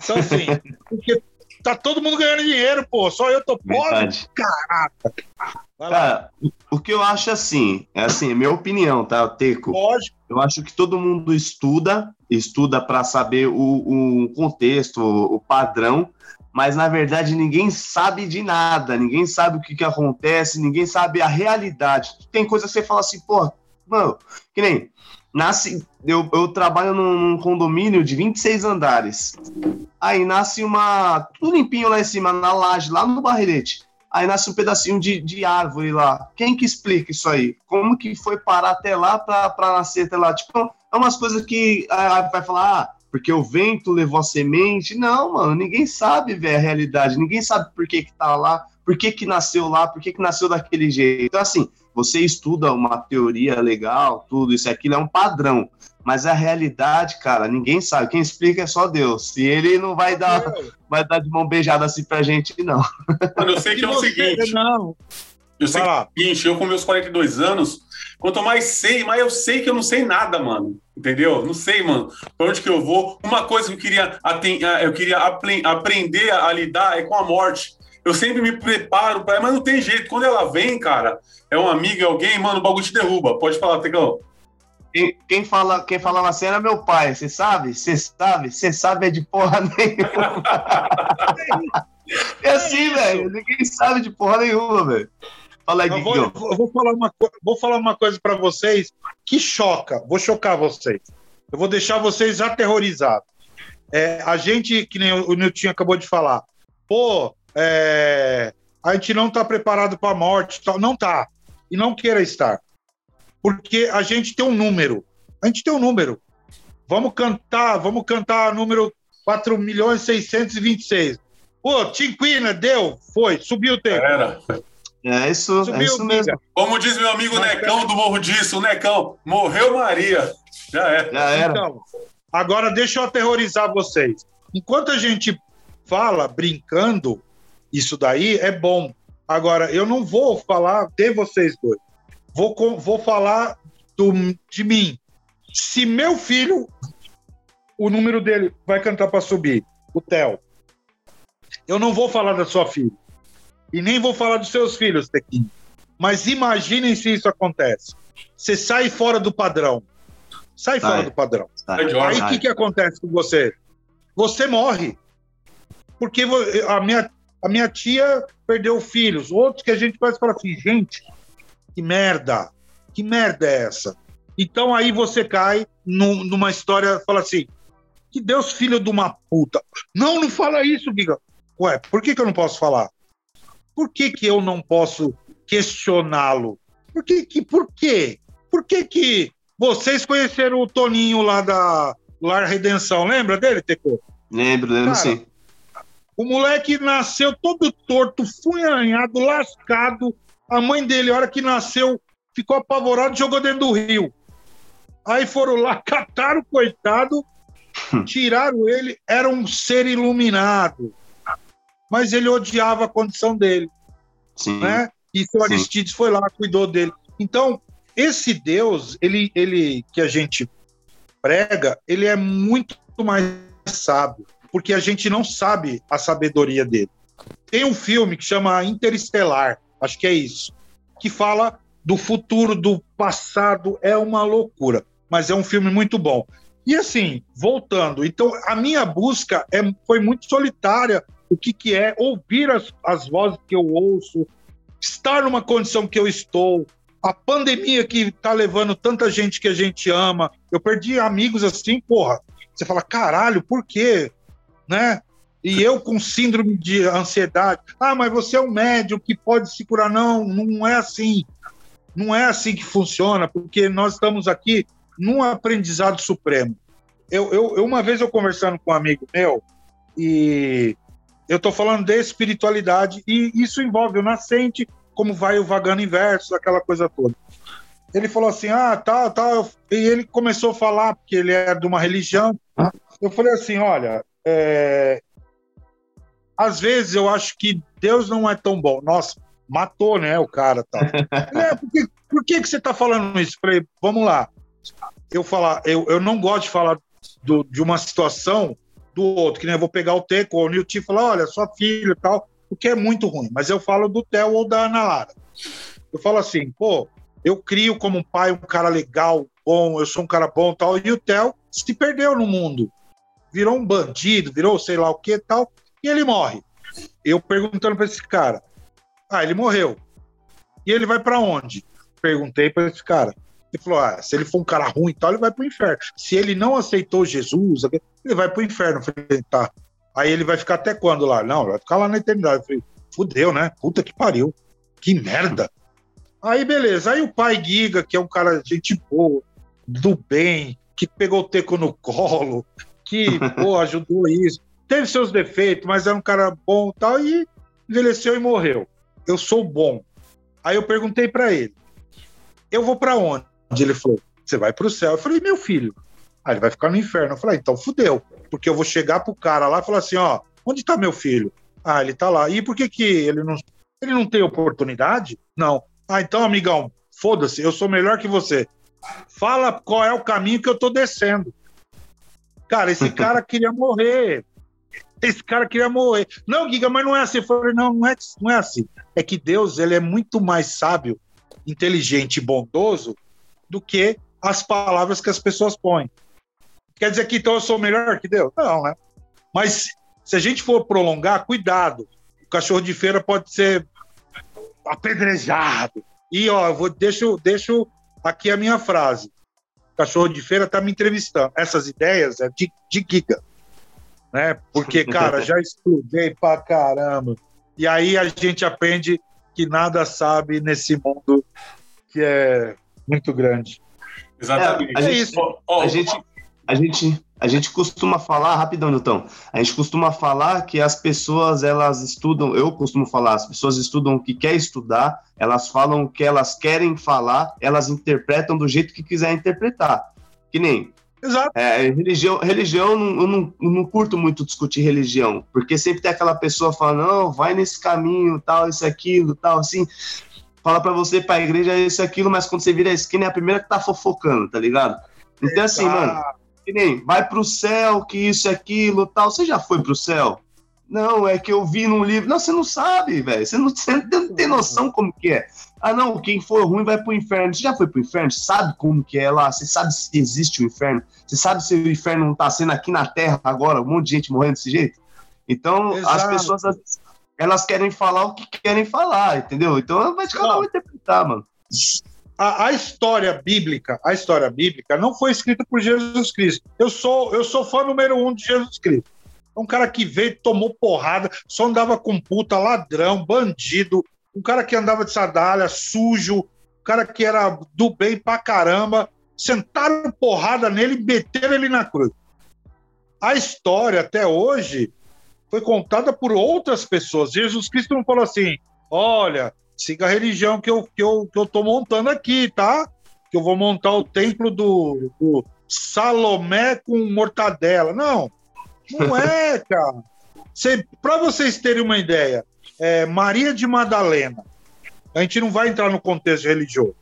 [SPEAKER 3] Então, assim, porque tá todo mundo ganhando dinheiro, pô. Só eu tô pobre. Caraca.
[SPEAKER 2] Cara, o que eu acho assim, é assim, é minha opinião, tá, Teco?
[SPEAKER 3] Lógico.
[SPEAKER 2] Eu acho que todo mundo estuda, estuda para saber o, o contexto, o padrão, mas na verdade ninguém sabe de nada, ninguém sabe o que, que acontece, ninguém sabe a realidade. Tem coisa que você fala assim, pô, mano, que nem nasce. Eu, eu trabalho num, num, condomínio de 26 andares. Aí nasce uma. Tudo limpinho lá em cima, na laje, lá no barrilete aí nasce um pedacinho de, de árvore lá. Quem que explica isso aí? Como que foi parar até lá para nascer até lá? Tipo, é umas coisas que ah, vai falar, ah, porque o vento levou a semente. Não, mano, ninguém sabe ver a realidade, ninguém sabe por que que tá lá, por que que nasceu lá, por que que nasceu daquele jeito. Então, assim, você estuda uma teoria legal, tudo isso aquilo é um padrão. Mas a realidade, cara, ninguém sabe. Quem explica é só Deus. E ele não vai dar, vai dar de mão beijada assim pra gente, não.
[SPEAKER 1] Mano, eu sei que é o seguinte. Não. Eu sei que o seguinte, eu com meus 42 anos, Quanto mais sei, mais eu sei que eu não sei nada, mano. Entendeu? Não sei, mano, pra onde que eu vou. Uma coisa que eu queria, eu queria aprender a lidar é com a morte. Eu sempre me preparo para mas não tem jeito. Quando ela vem, cara, é um amigo, é alguém, mano, o bagulho te derruba. Pode falar, Tegão.
[SPEAKER 2] Quem, quem, fala, quem fala na cena é meu pai, você sabe? Você sabe? Você sabe é de porra nenhuma. é assim, é velho. Ninguém sabe de porra nenhuma, velho.
[SPEAKER 3] Fala aí, eu vou, eu vou, falar uma, vou falar uma coisa para vocês que choca. Vou chocar vocês. Eu vou deixar vocês aterrorizados. É, a gente, que nem o Nilton acabou de falar, pô, é, a gente não está preparado para a morte, não está. E não queira estar. Porque a gente tem um número. A gente tem um número. Vamos cantar, vamos cantar número 4 milhões 626. Pô, Tinquina, deu, foi, subiu o tempo.
[SPEAKER 2] Era. É isso, subiu, é isso mesmo.
[SPEAKER 1] Como diz meu amigo Mas, Necão do Morro Disso, o Necão, morreu Maria. Já é.
[SPEAKER 3] Já era. Então, agora deixa eu aterrorizar vocês. Enquanto a gente fala brincando, isso daí é bom. Agora, eu não vou falar de vocês dois. Vou, vou falar do, de mim. Se meu filho, o número dele vai cantar para subir, o Theo. Eu não vou falar da sua filha. E nem vou falar dos seus filhos, Tequinho. Mas imaginem se isso acontece. Você sai fora do padrão. Sai, sai. fora do padrão. Sai. Aí o que, que acontece com você? Você morre. Porque a minha, a minha tia perdeu filhos, outros que a gente quase fala assim, gente, que merda, que merda é essa? Então aí você cai num, numa história, fala assim, que Deus filho de uma puta. Não, não fala isso, Giga. Ué, por que, que eu não posso falar? Por que, que eu não posso questioná-lo? Por que, que, por quê? Por que que vocês conheceram o Toninho lá da Lar Redenção? Lembra dele, Teco?
[SPEAKER 2] Lembro, lembro Cara, sim.
[SPEAKER 3] O moleque nasceu todo torto, funhanhado, lascado. A mãe dele, a hora que nasceu, ficou apavorado e jogou dentro do rio. Aí foram lá, cataram o coitado, tiraram ele, era um ser iluminado. Mas ele odiava a condição dele. Sim. Né? E o Aristides foi lá, cuidou dele. Então, esse Deus, ele, ele que a gente prega, ele é muito mais sábio porque a gente não sabe a sabedoria dele. Tem um filme que chama Interestelar, acho que é isso, que fala do futuro, do passado, é uma loucura, mas é um filme muito bom. E assim, voltando, então a minha busca é, foi muito solitária. O que, que é ouvir as, as vozes que eu ouço, estar numa condição que eu estou, a pandemia que está levando tanta gente que a gente ama. Eu perdi amigos assim, porra. Você fala, caralho, por quê? né? E eu com síndrome de ansiedade. Ah, mas você é um médium que pode se curar. Não, não é assim. Não é assim que funciona, porque nós estamos aqui num aprendizado supremo. Eu, eu, uma vez eu conversando com um amigo meu, e eu estou falando de espiritualidade, e isso envolve o nascente, como vai o vagando inverso, aquela coisa toda. Ele falou assim: ah, tal, tal. E ele começou a falar, porque ele é de uma religião. Eu falei assim: olha, é... Às vezes eu acho que Deus não é tão bom. Nossa, matou, né, o cara tal. é, por, que, por que, que você está falando isso? Falei, vamos lá. Eu falar, eu, eu não gosto de falar do, de uma situação do outro, que nem eu vou pegar o Teco ou o Nilton e falar, olha, sua filha e tal, o que é muito ruim. Mas eu falo do Theo ou da Ana Lara. Eu falo assim, pô, eu crio como um pai um cara legal, bom, eu sou um cara bom tal, e o Theo se perdeu no mundo virou um bandido, virou sei lá o que tal, e ele morre. Eu perguntando para esse cara, ah, ele morreu. E ele vai para onde? Perguntei para esse cara. Ele falou: ah, se ele for um cara ruim e tal, ele vai pro inferno. Se ele não aceitou Jesus, ele vai pro inferno. Eu falei, tá. Aí ele vai ficar até quando lá? Não, vai ficar lá na eternidade. Eu falei, fudeu, né? Puta que pariu. Que merda. Aí, beleza. Aí o pai Giga, que é um cara gente boa, do bem, que pegou o teco no colo, que pô, ajudou isso. Teve seus defeitos, mas era um cara bom e tal, e envelheceu e morreu. Eu sou bom. Aí eu perguntei para ele: eu vou para onde? Ele falou: você vai para o céu. Eu falei: meu filho. Aí ele vai ficar no inferno. Eu falei: então fudeu. Porque eu vou chegar pro cara lá e falar assim: ó, onde tá meu filho? Ah, ele tá lá. E por que que ele não, ele não tem oportunidade? Não. Ah, então, amigão, Foda-se, eu sou melhor que você. Fala qual é o caminho que eu tô descendo. Cara, esse cara queria morrer. Esse cara queria morrer. Não, Giga, mas não é assim. Eu falei, não, não é, não é assim. É que Deus, ele é muito mais sábio, inteligente e bondoso do que as palavras que as pessoas põem. Quer dizer que então eu sou melhor que Deus? Não, né? Mas se a gente for prolongar, cuidado. O cachorro de feira pode ser apedrejado. E ó, eu vou deixo, deixo aqui a minha frase. O cachorro de feira está me entrevistando. Essas ideias é de, de giga né? Porque, cara, já estudei pra caramba. E aí a gente aprende que nada sabe nesse mundo que é muito grande.
[SPEAKER 2] Exatamente. É, a, é gente, isso. a, gente, a, gente, a gente costuma falar, rapidão, Nilton, a gente costuma falar que as pessoas, elas estudam, eu costumo falar, as pessoas estudam o que quer estudar, elas falam o que elas querem falar, elas interpretam do jeito que quiser interpretar. Que nem,
[SPEAKER 3] Exato.
[SPEAKER 2] É, religião, religião eu não, eu não curto muito discutir religião, porque sempre tem aquela pessoa falando, não, vai nesse caminho, tal, isso, aquilo, tal, assim. Fala para você para a igreja isso, aquilo, mas quando você vira a esquina é a primeira que tá fofocando, tá ligado? Então, assim, mano, que nem, vai pro céu, que isso, aquilo, tal. Você já foi pro céu? Não, é que eu vi num livro. Não, você não sabe, velho. Você, você não tem noção como que é. Ah, não, quem for ruim vai pro inferno. Você já foi pro inferno? Sabe como que é lá? Você sabe se existe o inferno? Você sabe se o inferno não tá sendo aqui na Terra agora, um monte de gente morrendo desse jeito? Então, Exato. as pessoas, elas querem falar o que querem falar, entendeu? Então, vai cada um interpretar, mano.
[SPEAKER 3] A, a, história bíblica, a história bíblica não foi escrita por Jesus Cristo. Eu sou, eu sou fã número um de Jesus Cristo. É um cara que veio, tomou porrada, só andava com puta, ladrão, bandido, um cara que andava de sadalha, sujo, um cara que era do bem pra caramba, sentaram porrada nele e meteram ele na cruz. A história, até hoje, foi contada por outras pessoas. Jesus Cristo não falou assim: olha, siga a religião que eu, que eu, que eu tô montando aqui, tá? Que eu vou montar o templo do, do Salomé com mortadela. Não, não é, cara. Para vocês terem uma ideia, é, Maria de Madalena. A gente não vai entrar no contexto religioso,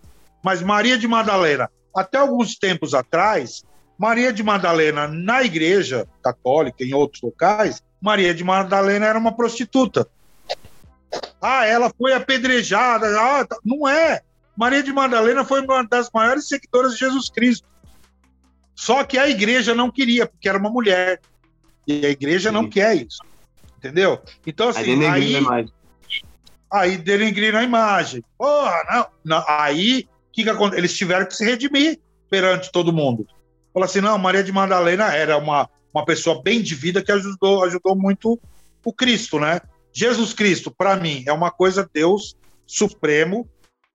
[SPEAKER 3] mas Maria de Madalena, até alguns tempos atrás, Maria de Madalena, na igreja católica, em outros locais, Maria de Madalena era uma prostituta. Ah, ela foi apedrejada. Ah, tá. não é. Maria de Madalena foi uma das maiores seguidoras de Jesus Cristo. Só que a igreja não queria, porque era uma mulher. E a igreja Sim. não quer isso. Entendeu? Então, assim, aí. Aí, aí denegriram a imagem. Porra, não. não. Aí, que que? Eles tiveram que se redimir perante todo mundo. Falou assim: não, Maria de Madalena era uma, uma pessoa bem de vida que ajudou, ajudou muito o Cristo, né? Jesus Cristo, para mim, é uma coisa, Deus Supremo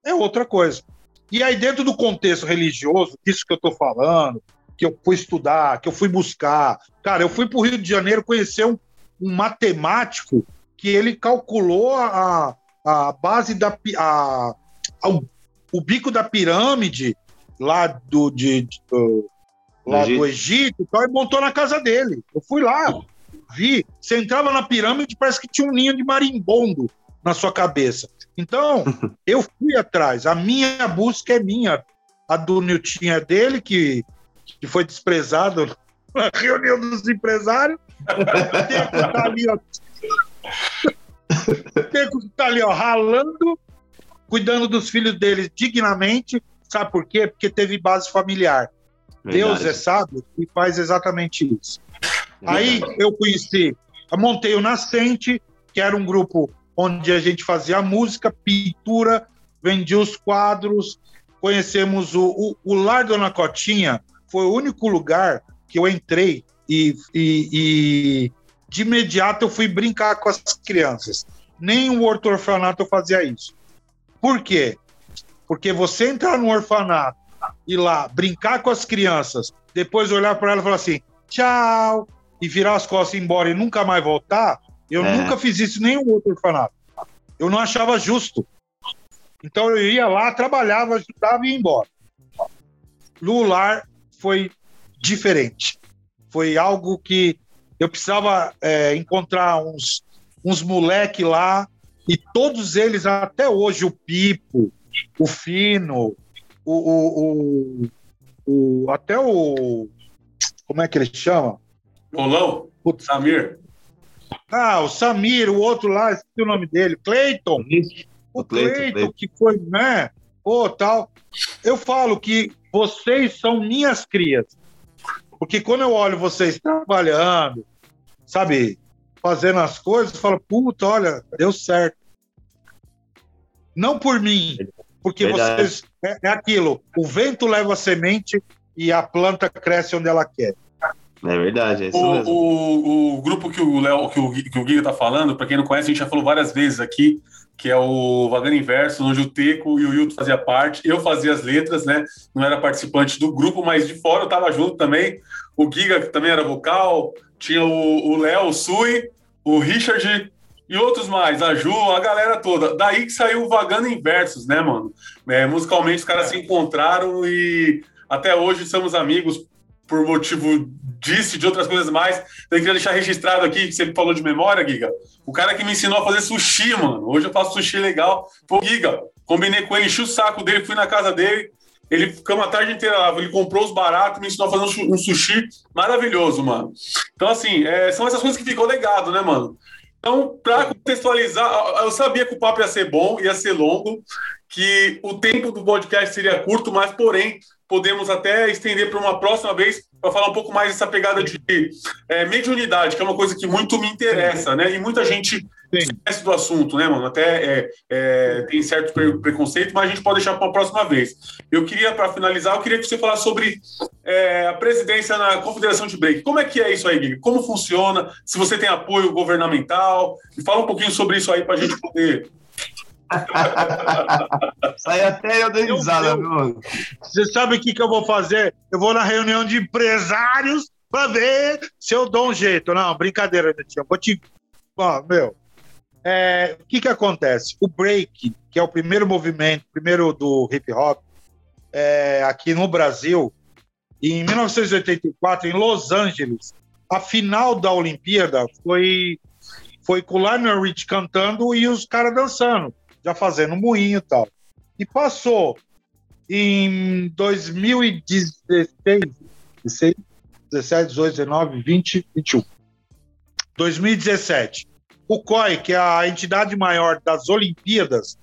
[SPEAKER 3] é outra coisa. E aí, dentro do contexto religioso, isso que eu estou falando, que eu fui estudar, que eu fui buscar. Cara, eu fui para o Rio de Janeiro conhecer um, um matemático que ele calculou a, a base da a, a, o bico da pirâmide lá do, de, de do, lá Egito. do Egito e, tal, e montou na casa dele. Eu fui lá, vi. Você entrava na pirâmide, parece que tinha um ninho de marimbondo na sua cabeça. Então, eu fui atrás. A minha busca é minha. A do Nilton é dele, que, que foi desprezado na reunião dos empresários. Teco tá ali, ó. Teco tá ali, ó, ralando, cuidando dos filhos dele dignamente. Sabe por quê? Porque teve base familiar. Verdade. Deus é sábio e faz exatamente isso. Aí eu conheci, eu montei o Nascente, que era um grupo onde a gente fazia música, pintura, vendia os quadros. Conhecemos o, o, o Lar Dona Cotinha, foi o único lugar que eu entrei e, e, e de imediato eu fui brincar com as crianças. Nem o orfanato eu fazia isso. Por quê? Porque você entrar no orfanato e lá brincar com as crianças, depois olhar para ela e falar assim, tchau, e virar as costas e ir embora e nunca mais voltar, eu é. nunca fiz isso em nenhum outro orfanato. Eu não achava justo. Então eu ia lá, trabalhava, ajudava e ia embora. Lular foi diferente. Foi algo que eu precisava é, encontrar uns, uns moleque lá, e todos eles, até hoje, o Pipo, o Fino, o, o, o, o até o. Como é que ele chama?
[SPEAKER 1] Rolão?
[SPEAKER 3] Putz.
[SPEAKER 1] Samir?
[SPEAKER 3] Ah, o Samir, o outro lá, esqueci o nome dele, Cleiton. O
[SPEAKER 2] O Cleiton.
[SPEAKER 3] que foi, né? Pô, tal. Eu falo que vocês são minhas crias. Porque quando eu olho vocês trabalhando, sabe, fazendo as coisas, eu falo, puta, olha, deu certo. Não por mim, porque
[SPEAKER 2] Verdade.
[SPEAKER 3] vocês. É, é aquilo, o vento leva a semente e a planta cresce onde ela quer.
[SPEAKER 2] É verdade, é isso
[SPEAKER 1] O,
[SPEAKER 2] mesmo.
[SPEAKER 1] o, o grupo que o Léo, que o, que o Giga tá falando, para quem não conhece, a gente já falou várias vezes aqui, que é o Vagando Inverso, onde o Teco e o Hilton fazia parte, eu fazia as letras, né? Não era participante do grupo, mas de fora eu tava junto também. O Giga, que também era vocal, tinha o o Léo, o Sui, o Richard e outros mais, a Ju, a galera toda. Daí que saiu o Vagando Inversos, né, mano? É, musicalmente os caras se encontraram e até hoje somos amigos por motivo disso e de outras coisas mais. Então, eu queria deixar registrado aqui, que você falou de memória, Giga. O cara que me ensinou a fazer sushi, mano. Hoje eu faço sushi legal. O Giga. Combinei com ele, enchi o saco dele, fui na casa dele. Ele ficamos a tarde inteira lá. Ele comprou os baratos, me ensinou a fazer um su- sushi maravilhoso, mano. Então, assim, é, são essas coisas que ficou legado, né, mano? Então, para contextualizar, eu sabia que o papo ia ser bom, ia ser longo, que o tempo do podcast seria curto, mas, porém, podemos até estender para uma próxima vez para falar um pouco mais dessa pegada de é, mediunidade, que é uma coisa que muito me interessa, né? E muita gente do assunto, né, mano? Até é, é, tem certo pre- preconceito, mas a gente pode deixar para uma próxima vez. Eu queria, para finalizar, eu queria que você falasse sobre é, a presidência na Confederação de Break. Como é que é isso aí, Gui? Como funciona? Se você tem apoio governamental? E fala um pouquinho sobre isso aí para a gente poder.
[SPEAKER 2] Sai até eu dei risada, meu mano.
[SPEAKER 3] Você sabe o que, que eu vou fazer? Eu vou na reunião de empresários para ver se eu dou um jeito. Não, brincadeira, Netinho. Vou te. Ó, meu. É, o que, que acontece? O break, que é o primeiro movimento, primeiro do hip hop, é, aqui no Brasil, em 1984, em Los Angeles, a final da Olimpíada foi, foi com o Lionel Rich cantando e os caras dançando, já fazendo moinho e tal. E passou em 2016, 16, 17, 18, 19, 20, 21. 2017. O COI, que é a entidade maior das Olimpíadas,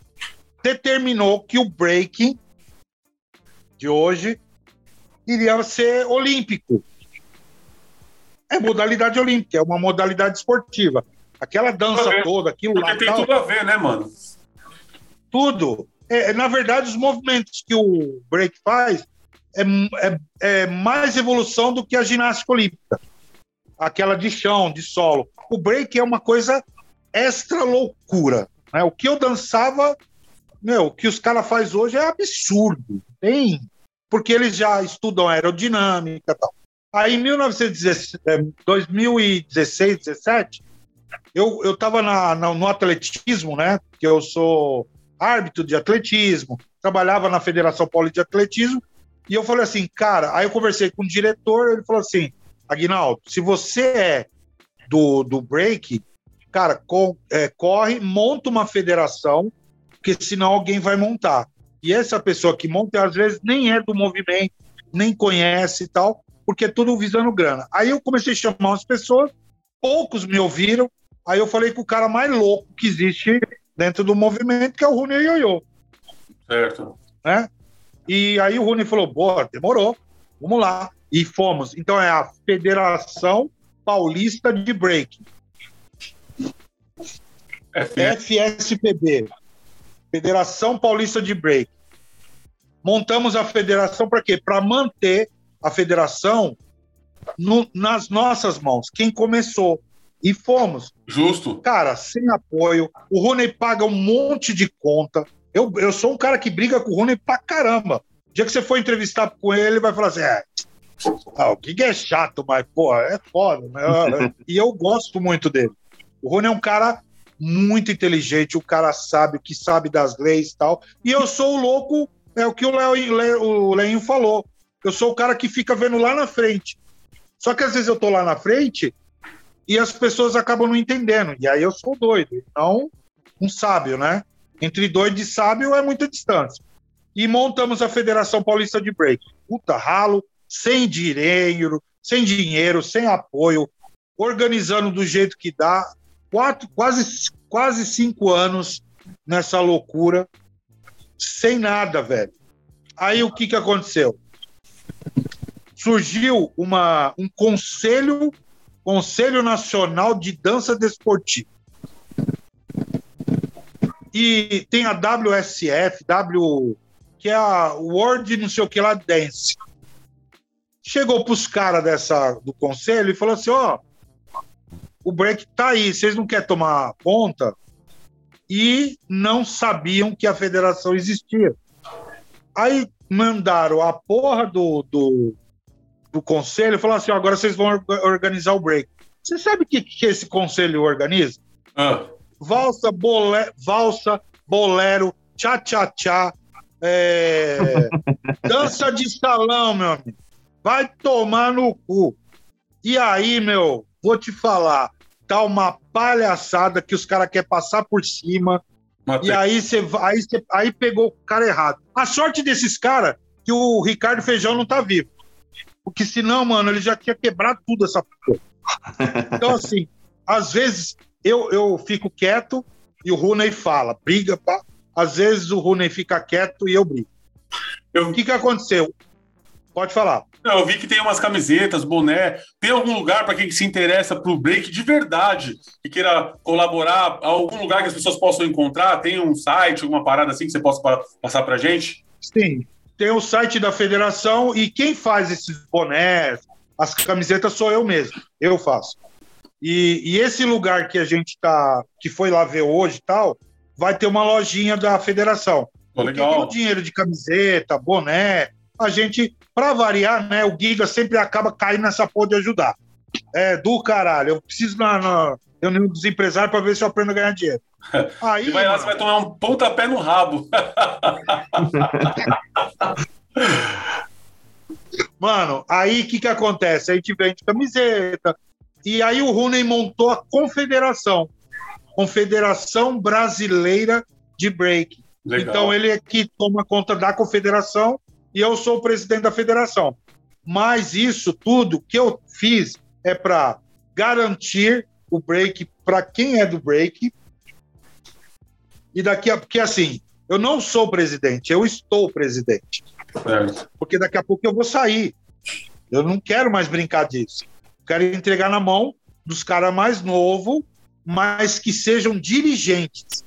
[SPEAKER 3] determinou que o breaking de hoje iria ser olímpico. É modalidade olímpica, é uma modalidade esportiva. Aquela dança toda, aquilo lá,
[SPEAKER 1] tem
[SPEAKER 3] tal,
[SPEAKER 1] tudo a ver, né, mano?
[SPEAKER 3] tudo. É, na verdade, os movimentos que o break faz é, é- é mais evolução do que a ginástica olímpica. Aquela de chão, de solo. O break é uma coisa extra loucura. Né? O que eu dançava, meu, o que os caras fazem hoje é absurdo. Tem. Porque eles já estudam aerodinâmica e tal. Aí, em 1916, eh, 2016, 17, eu, eu tava na, na- no atletismo, né? Que eu sou árbitro de atletismo, trabalhava na Federação Paulista de Atletismo, e eu falei assim, cara, aí eu conversei com o diretor, ele falou assim, Aguinaldo, se você é do, do break, cara, co- é, corre, monta uma federação, porque senão alguém vai montar. E essa pessoa que monta, às vezes, nem é do movimento, nem conhece e tal, porque é tudo visando grana. Aí eu comecei a chamar umas pessoas, poucos me ouviram, aí eu falei com o cara mais louco que existe dentro do movimento, que é o Rune Yoyo,
[SPEAKER 1] Certo.
[SPEAKER 3] né? E aí o Rune falou, boa, demorou, vamos lá. E fomos. Então é a Federação Paulista de Break,
[SPEAKER 1] É,
[SPEAKER 3] FSPB, Federação Paulista de Break. Montamos a federação para quê? Para manter a federação no- nas nossas mãos. Quem começou. E fomos.
[SPEAKER 1] Justo.
[SPEAKER 3] Cara, sem apoio. O Rony paga um monte de conta. Eu, eu sou um cara que briga com o Rony pra caramba. O dia que você for entrevistar com ele, ele vai falar assim: é, ah, o que é chato, mas, pô, é foda. Né? e eu gosto muito dele. O Rony é um cara muito inteligente, o cara sabe o que sabe das leis e tal. E eu sou o louco, é o que o Léo, o Leinho falou. Eu sou o cara que fica vendo lá na frente. Só que às vezes eu tô lá na frente e as pessoas acabam não entendendo. E aí eu sou doido, não um sábio, né? Entre doido e sábio é muita distância. E montamos a Federação Paulista de Break. Puta ralo, sem dinheiro, sem dinheiro, sem apoio, organizando do jeito que dá. Quatro, quase, quase cinco anos nessa loucura, sem nada, velho. Aí o que, que aconteceu? Surgiu uma, um conselho, Conselho Nacional de Dança Desportiva. E tem a WSF, W, que é a World não sei o que lá Dance. Chegou para os caras dessa do conselho e falou assim: ó, o break tá aí, vocês não querem tomar conta? E não sabiam que a federação existia. Aí mandaram a porra do, do, do conselho e falaram assim: ó, agora vocês vão organizar o break. Você sabe o que, que esse conselho organiza? Ah valsa, bolé, valsa, bolero, tchá-tchá-tchá, é... dança de salão, meu amigo. Vai tomar no cu. E aí, meu, vou te falar, tá uma palhaçada que os caras querem passar por cima. Matei. E aí você aí, aí pegou o cara errado. A sorte desses caras que o Ricardo Feijão não tá vivo. Porque senão, mano, ele já tinha quebrado tudo essa porra. Então, assim, às vezes eu, eu fico quieto e o Rooney fala, briga, pá. às vezes o Rooney fica quieto e eu brigo. Eu... O que, que aconteceu? Pode falar.
[SPEAKER 1] Eu vi que tem umas camisetas, boné. Tem algum lugar para quem se interessa pro break de verdade, que queira colaborar, algum lugar que as pessoas possam encontrar? Tem um site, alguma parada assim que você possa passar para gente?
[SPEAKER 3] Sim, tem o site da federação e quem faz esses bonés, as camisetas sou eu mesmo. Eu faço. E, e esse lugar que a gente tá, que foi lá ver hoje e tal, vai ter uma lojinha da federação.
[SPEAKER 1] Oh, legal.
[SPEAKER 3] Porque o dinheiro de camiseta, boné, a gente, para variar, né? O Giga sempre acaba caindo nessa porra de ajudar. É do caralho. Eu preciso na, na reunião dos empresários para ver se eu aprendo a ganhar dinheiro.
[SPEAKER 1] Aí, vai lá, você vai tomar um pontapé no rabo.
[SPEAKER 3] Mano, aí o que, que acontece? A gente vende camiseta, e aí o Rooney montou a confederação, Confederação Brasileira de Break. Legal. Então ele é que toma conta da confederação e eu sou o presidente da federação. Mas isso tudo que eu fiz é para garantir o break para quem é do break. E daqui a porque assim, eu não sou presidente, eu estou presidente. Certo. Porque daqui a pouco eu vou sair. Eu não quero mais brincar disso. Quero entregar na mão dos caras mais novos, mas que sejam dirigentes.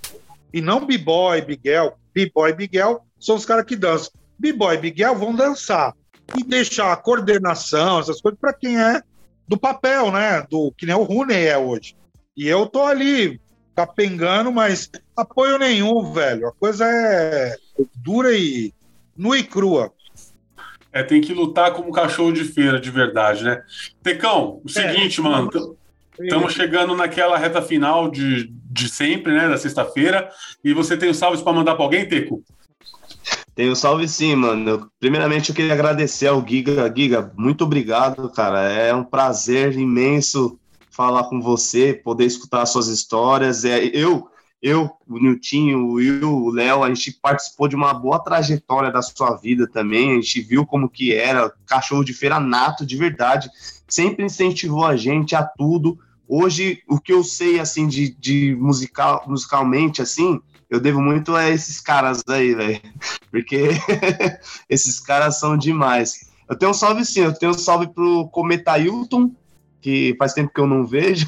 [SPEAKER 3] E não B-Boy, Biguel. B-Boy Biguel são os caras que dançam. B-Boy e Biguel vão dançar. E deixar a coordenação, essas coisas, para quem é do papel, né? Do que nem o Rooney é hoje. E eu tô ali capengando, mas apoio nenhum, velho. A coisa é dura e nua e crua.
[SPEAKER 1] É, tem que lutar como cachorro de feira, de verdade, né? Tecão, o é, seguinte, é, mano, estamos chegando naquela reta final de, de sempre, né, da sexta-feira, e você tem os salves para mandar para alguém, Teco?
[SPEAKER 2] Tenho salve sim, mano. Primeiramente, eu queria agradecer ao Giga. Giga, muito obrigado, cara. É um prazer imenso falar com você, poder escutar suas histórias. É, eu eu, o Niltinho, o Will, o Léo, a gente participou de uma boa trajetória da sua vida também, a gente viu como que era, cachorro de feira nato, de verdade, sempre incentivou a gente a tudo. Hoje, o que eu sei, assim, de, de musical, musicalmente, assim, eu devo muito a esses caras aí, velho, porque esses caras são demais. Eu tenho um salve sim, eu tenho um salve pro Cometa Hilton, que faz tempo que eu não vejo.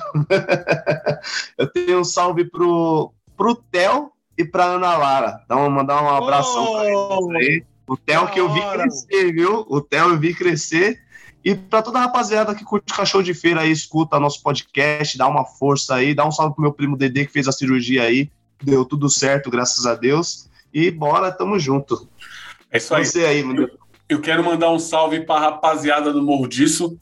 [SPEAKER 2] eu tenho um salve pro, pro Theo e pra Ana Lara. Então, mandar um abração oh, pra eles aí. O Theo que eu vi crescer, viu? O Theo eu vi crescer. E para toda a rapaziada que curte cachorro de feira aí, escuta nosso podcast, dá uma força aí, dá um salve pro meu primo Dedê que fez a cirurgia aí. Deu tudo certo, graças a Deus. E bora, tamo junto.
[SPEAKER 1] É isso aí. Você aí, meu eu quero mandar um salve para a rapaziada do Morro Disso,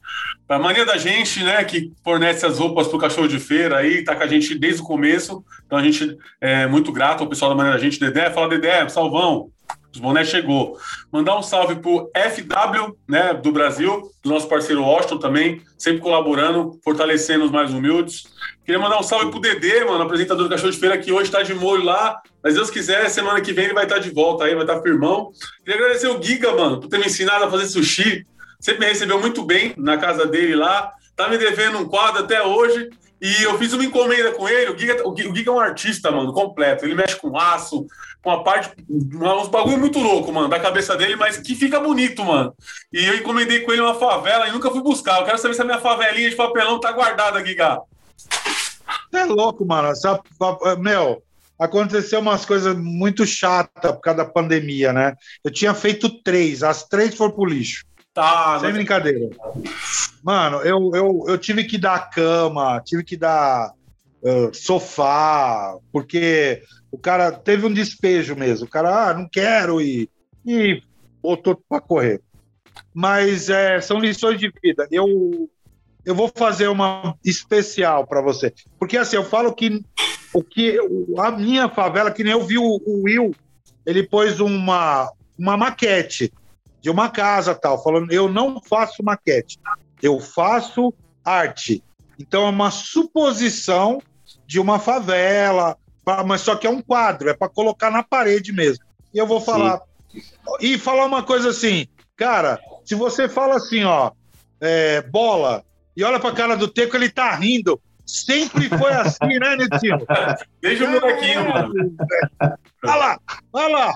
[SPEAKER 1] para a mania da gente, né, que fornece as roupas para o cachorro de feira aí, tá com a gente desde o começo. Então a gente é muito grato ao pessoal da mania da gente. Dedé, fala Dedé, salvão. Os bonés chegou. Mandar um salve pro FW, né, do Brasil, do nosso parceiro Washington também, sempre colaborando, fortalecendo os mais humildes. Queria mandar um salve pro Dedê, mano, apresentador do Cachorro de Feira, que hoje tá de molho lá. Mas Deus quiser, semana que vem ele vai estar de volta aí, vai estar firmão. Queria agradecer o Giga, mano, por ter me ensinado a fazer sushi. Sempre me recebeu muito bem na casa dele lá. Tá me devendo um quadro até hoje. E eu fiz uma encomenda com ele. O Giga, o Giga é um artista, mano, completo. Ele mexe com aço, com a parte. Uns bagulho muito louco, mano, da cabeça dele, mas que fica bonito, mano. E eu encomendei com ele uma favela e nunca fui buscar. Eu quero saber se a minha favelinha de papelão tá guardada, Giga.
[SPEAKER 3] É louco, mano. Essa, meu, aconteceu umas coisas muito chatas por causa da pandemia, né? Eu tinha feito três, as três foram pro lixo. Tá, Sem mas... brincadeira. Mano, eu, eu, eu tive que dar cama, tive que dar uh, sofá, porque o cara teve um despejo mesmo. O cara, ah, não quero ir. E botou para correr. Mas é, são lições de vida. Eu, eu vou fazer uma especial para você. Porque assim, eu falo que o que a minha favela, que nem eu vi o, o Will, ele pôs uma, uma maquete de uma casa tal, falando, eu não faço maquete, eu faço arte. Então é uma suposição de uma favela, mas só que é um quadro, é para colocar na parede mesmo. E eu vou falar Sim. e falar uma coisa assim, cara, se você fala assim, ó, é, bola, e olha pra cara do Teco, ele tá rindo. Sempre foi assim, né, Netinho?
[SPEAKER 1] Deixa o molequinho, é, mano.
[SPEAKER 3] Olha lá, olha lá.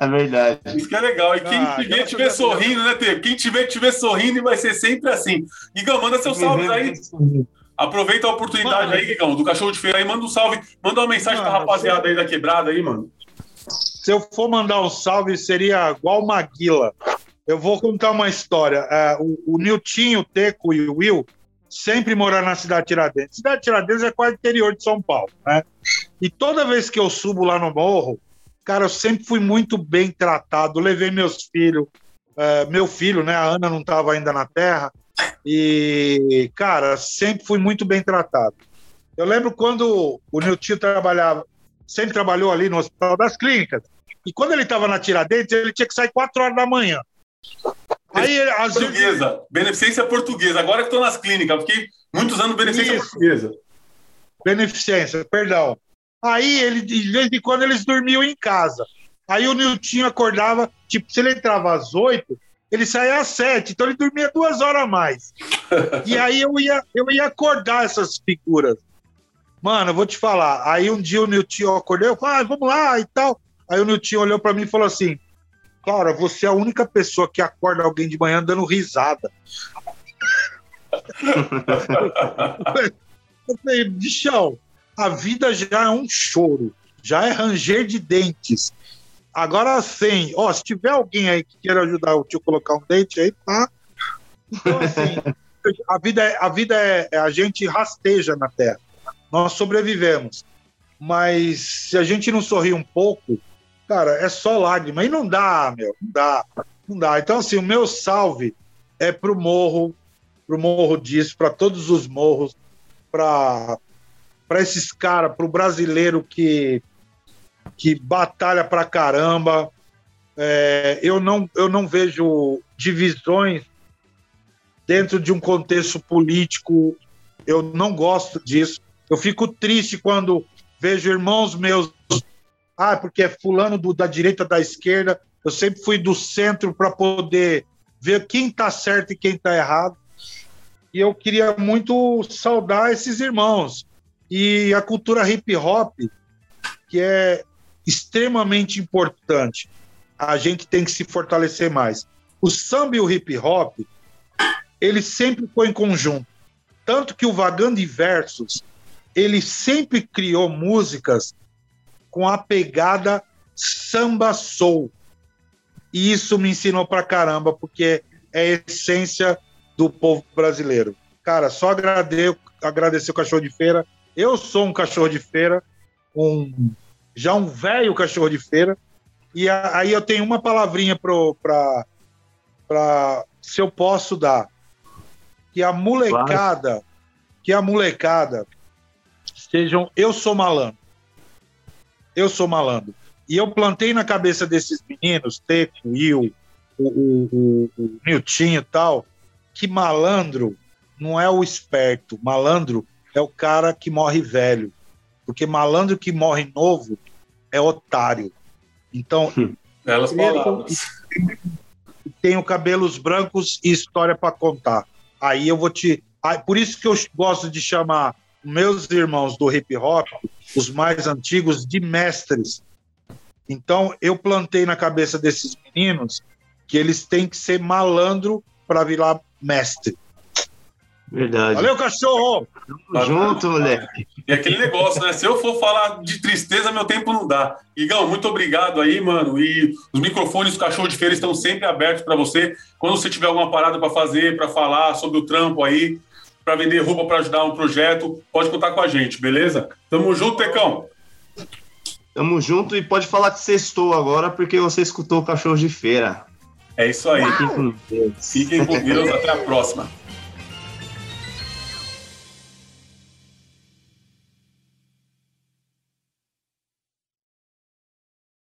[SPEAKER 2] É verdade.
[SPEAKER 1] Isso que é legal. E quem ah, te vê sorrindo, né, Teco? Quem te vê sorrindo e vai ser sempre assim. Igão, manda seus salves aí. Aproveita a oportunidade mano, aí, Igão, do cachorro de feira aí. Manda um salve, manda uma mensagem mano, pra rapaziada aí da quebrada aí, mano.
[SPEAKER 3] Se eu for mandar um salve, seria igual Maguila. Eu vou contar uma história. É, o, o Niltinho, o Teco e o Will sempre moraram na cidade de Tiradentes. Cidade de Tiradentes é quase interior de São Paulo, né? E toda vez que eu subo lá no morro, cara, eu sempre fui muito bem tratado. Levei meus filhos, é, meu filho, né? A Ana não estava ainda na terra. E, cara, sempre fui muito bem tratado. Eu lembro quando o Niltinho trabalhava, sempre trabalhou ali no Hospital das Clínicas. E quando ele estava na Tiradentes, ele tinha que sair quatro horas da manhã.
[SPEAKER 1] Aí, portuguesa, beneficência portuguesa. Agora que estou nas clínicas, fiquei muitos anos beneficência Isso. portuguesa.
[SPEAKER 3] Beneficência, perdão. Aí, ele, de vez em quando, eles dormiam em casa. Aí o Niltinho acordava, tipo, se ele entrava às oito, ele saía às sete, então ele dormia duas horas a mais. e aí eu ia, eu ia acordar essas figuras. Mano, eu vou te falar. Aí um dia o Niltinho acordou, eu falei, ah, vamos lá e tal. Aí o Niltinho olhou para mim e falou assim: Cara, você é a única pessoa que acorda alguém de manhã dando risada. eu falei, bichão, a vida já é um choro, já é ranger de dentes. Agora sim, ó, se tiver alguém aí que queira ajudar o tio a colocar um dente aí, tá? Então, assim, a vida, é, a vida é, é, a gente rasteja na Terra. Nós sobrevivemos. Mas se a gente não sorrir um pouco, cara, é só lágrima. E não dá, meu, não dá. Não dá. Então, assim, o meu salve é pro morro, pro morro disso, para todos os morros, para para esses caras, pro brasileiro que que batalha pra caramba. É, eu não eu não vejo divisões dentro de um contexto político. Eu não gosto disso. Eu fico triste quando vejo irmãos meus ah, porque é fulano do, da direita, da esquerda. Eu sempre fui do centro para poder ver quem está certo e quem está errado. E eu queria muito saudar esses irmãos. E a cultura hip hop, que é extremamente importante, a gente tem que se fortalecer mais. O samba e o hip hop, ele sempre foi em conjunto. Tanto que o Vagando Versos, ele sempre criou músicas com a pegada samba soul. E isso me ensinou pra caramba, porque é a essência do povo brasileiro. Cara, só agradecer, agradecer o cachorro de feira. Eu sou um cachorro de feira, um, já um velho cachorro de feira. E aí eu tenho uma palavrinha para se eu posso dar. Que a molecada, claro. que a molecada sejam eu sou malandro eu sou malandro. E eu plantei na cabeça desses meninos, Teco, Will, o, o, o, o Niltinho e tal, que malandro não é o esperto, malandro é o cara que morre velho. Porque malandro que morre novo é otário. Então,
[SPEAKER 1] Belas palavras.
[SPEAKER 3] tenho cabelos brancos e história para contar. Aí eu vou te. Por isso que eu gosto de chamar meus irmãos do hip hop, os mais antigos, de mestres. Então eu plantei na cabeça desses meninos que eles têm que ser malandro para virar mestre.
[SPEAKER 2] Verdade.
[SPEAKER 3] Valeu, cachorro!
[SPEAKER 2] Tamo junto, moleque.
[SPEAKER 1] E aquele negócio, né? Se eu for falar de tristeza, meu tempo não dá. Igão, muito obrigado aí, mano. E os microfones do Cachorro de Feira estão sempre abertos para você. Quando você tiver alguma parada para fazer, para falar sobre o trampo aí, para vender roupa para ajudar um projeto, pode contar com a gente, beleza? Tamo junto, Tecão.
[SPEAKER 2] Tamo junto e pode falar que sextou agora porque você escutou o Cachorro de Feira.
[SPEAKER 1] É isso aí.
[SPEAKER 2] Fiquem com Deus.
[SPEAKER 1] Fiquem com Deus. Até a próxima.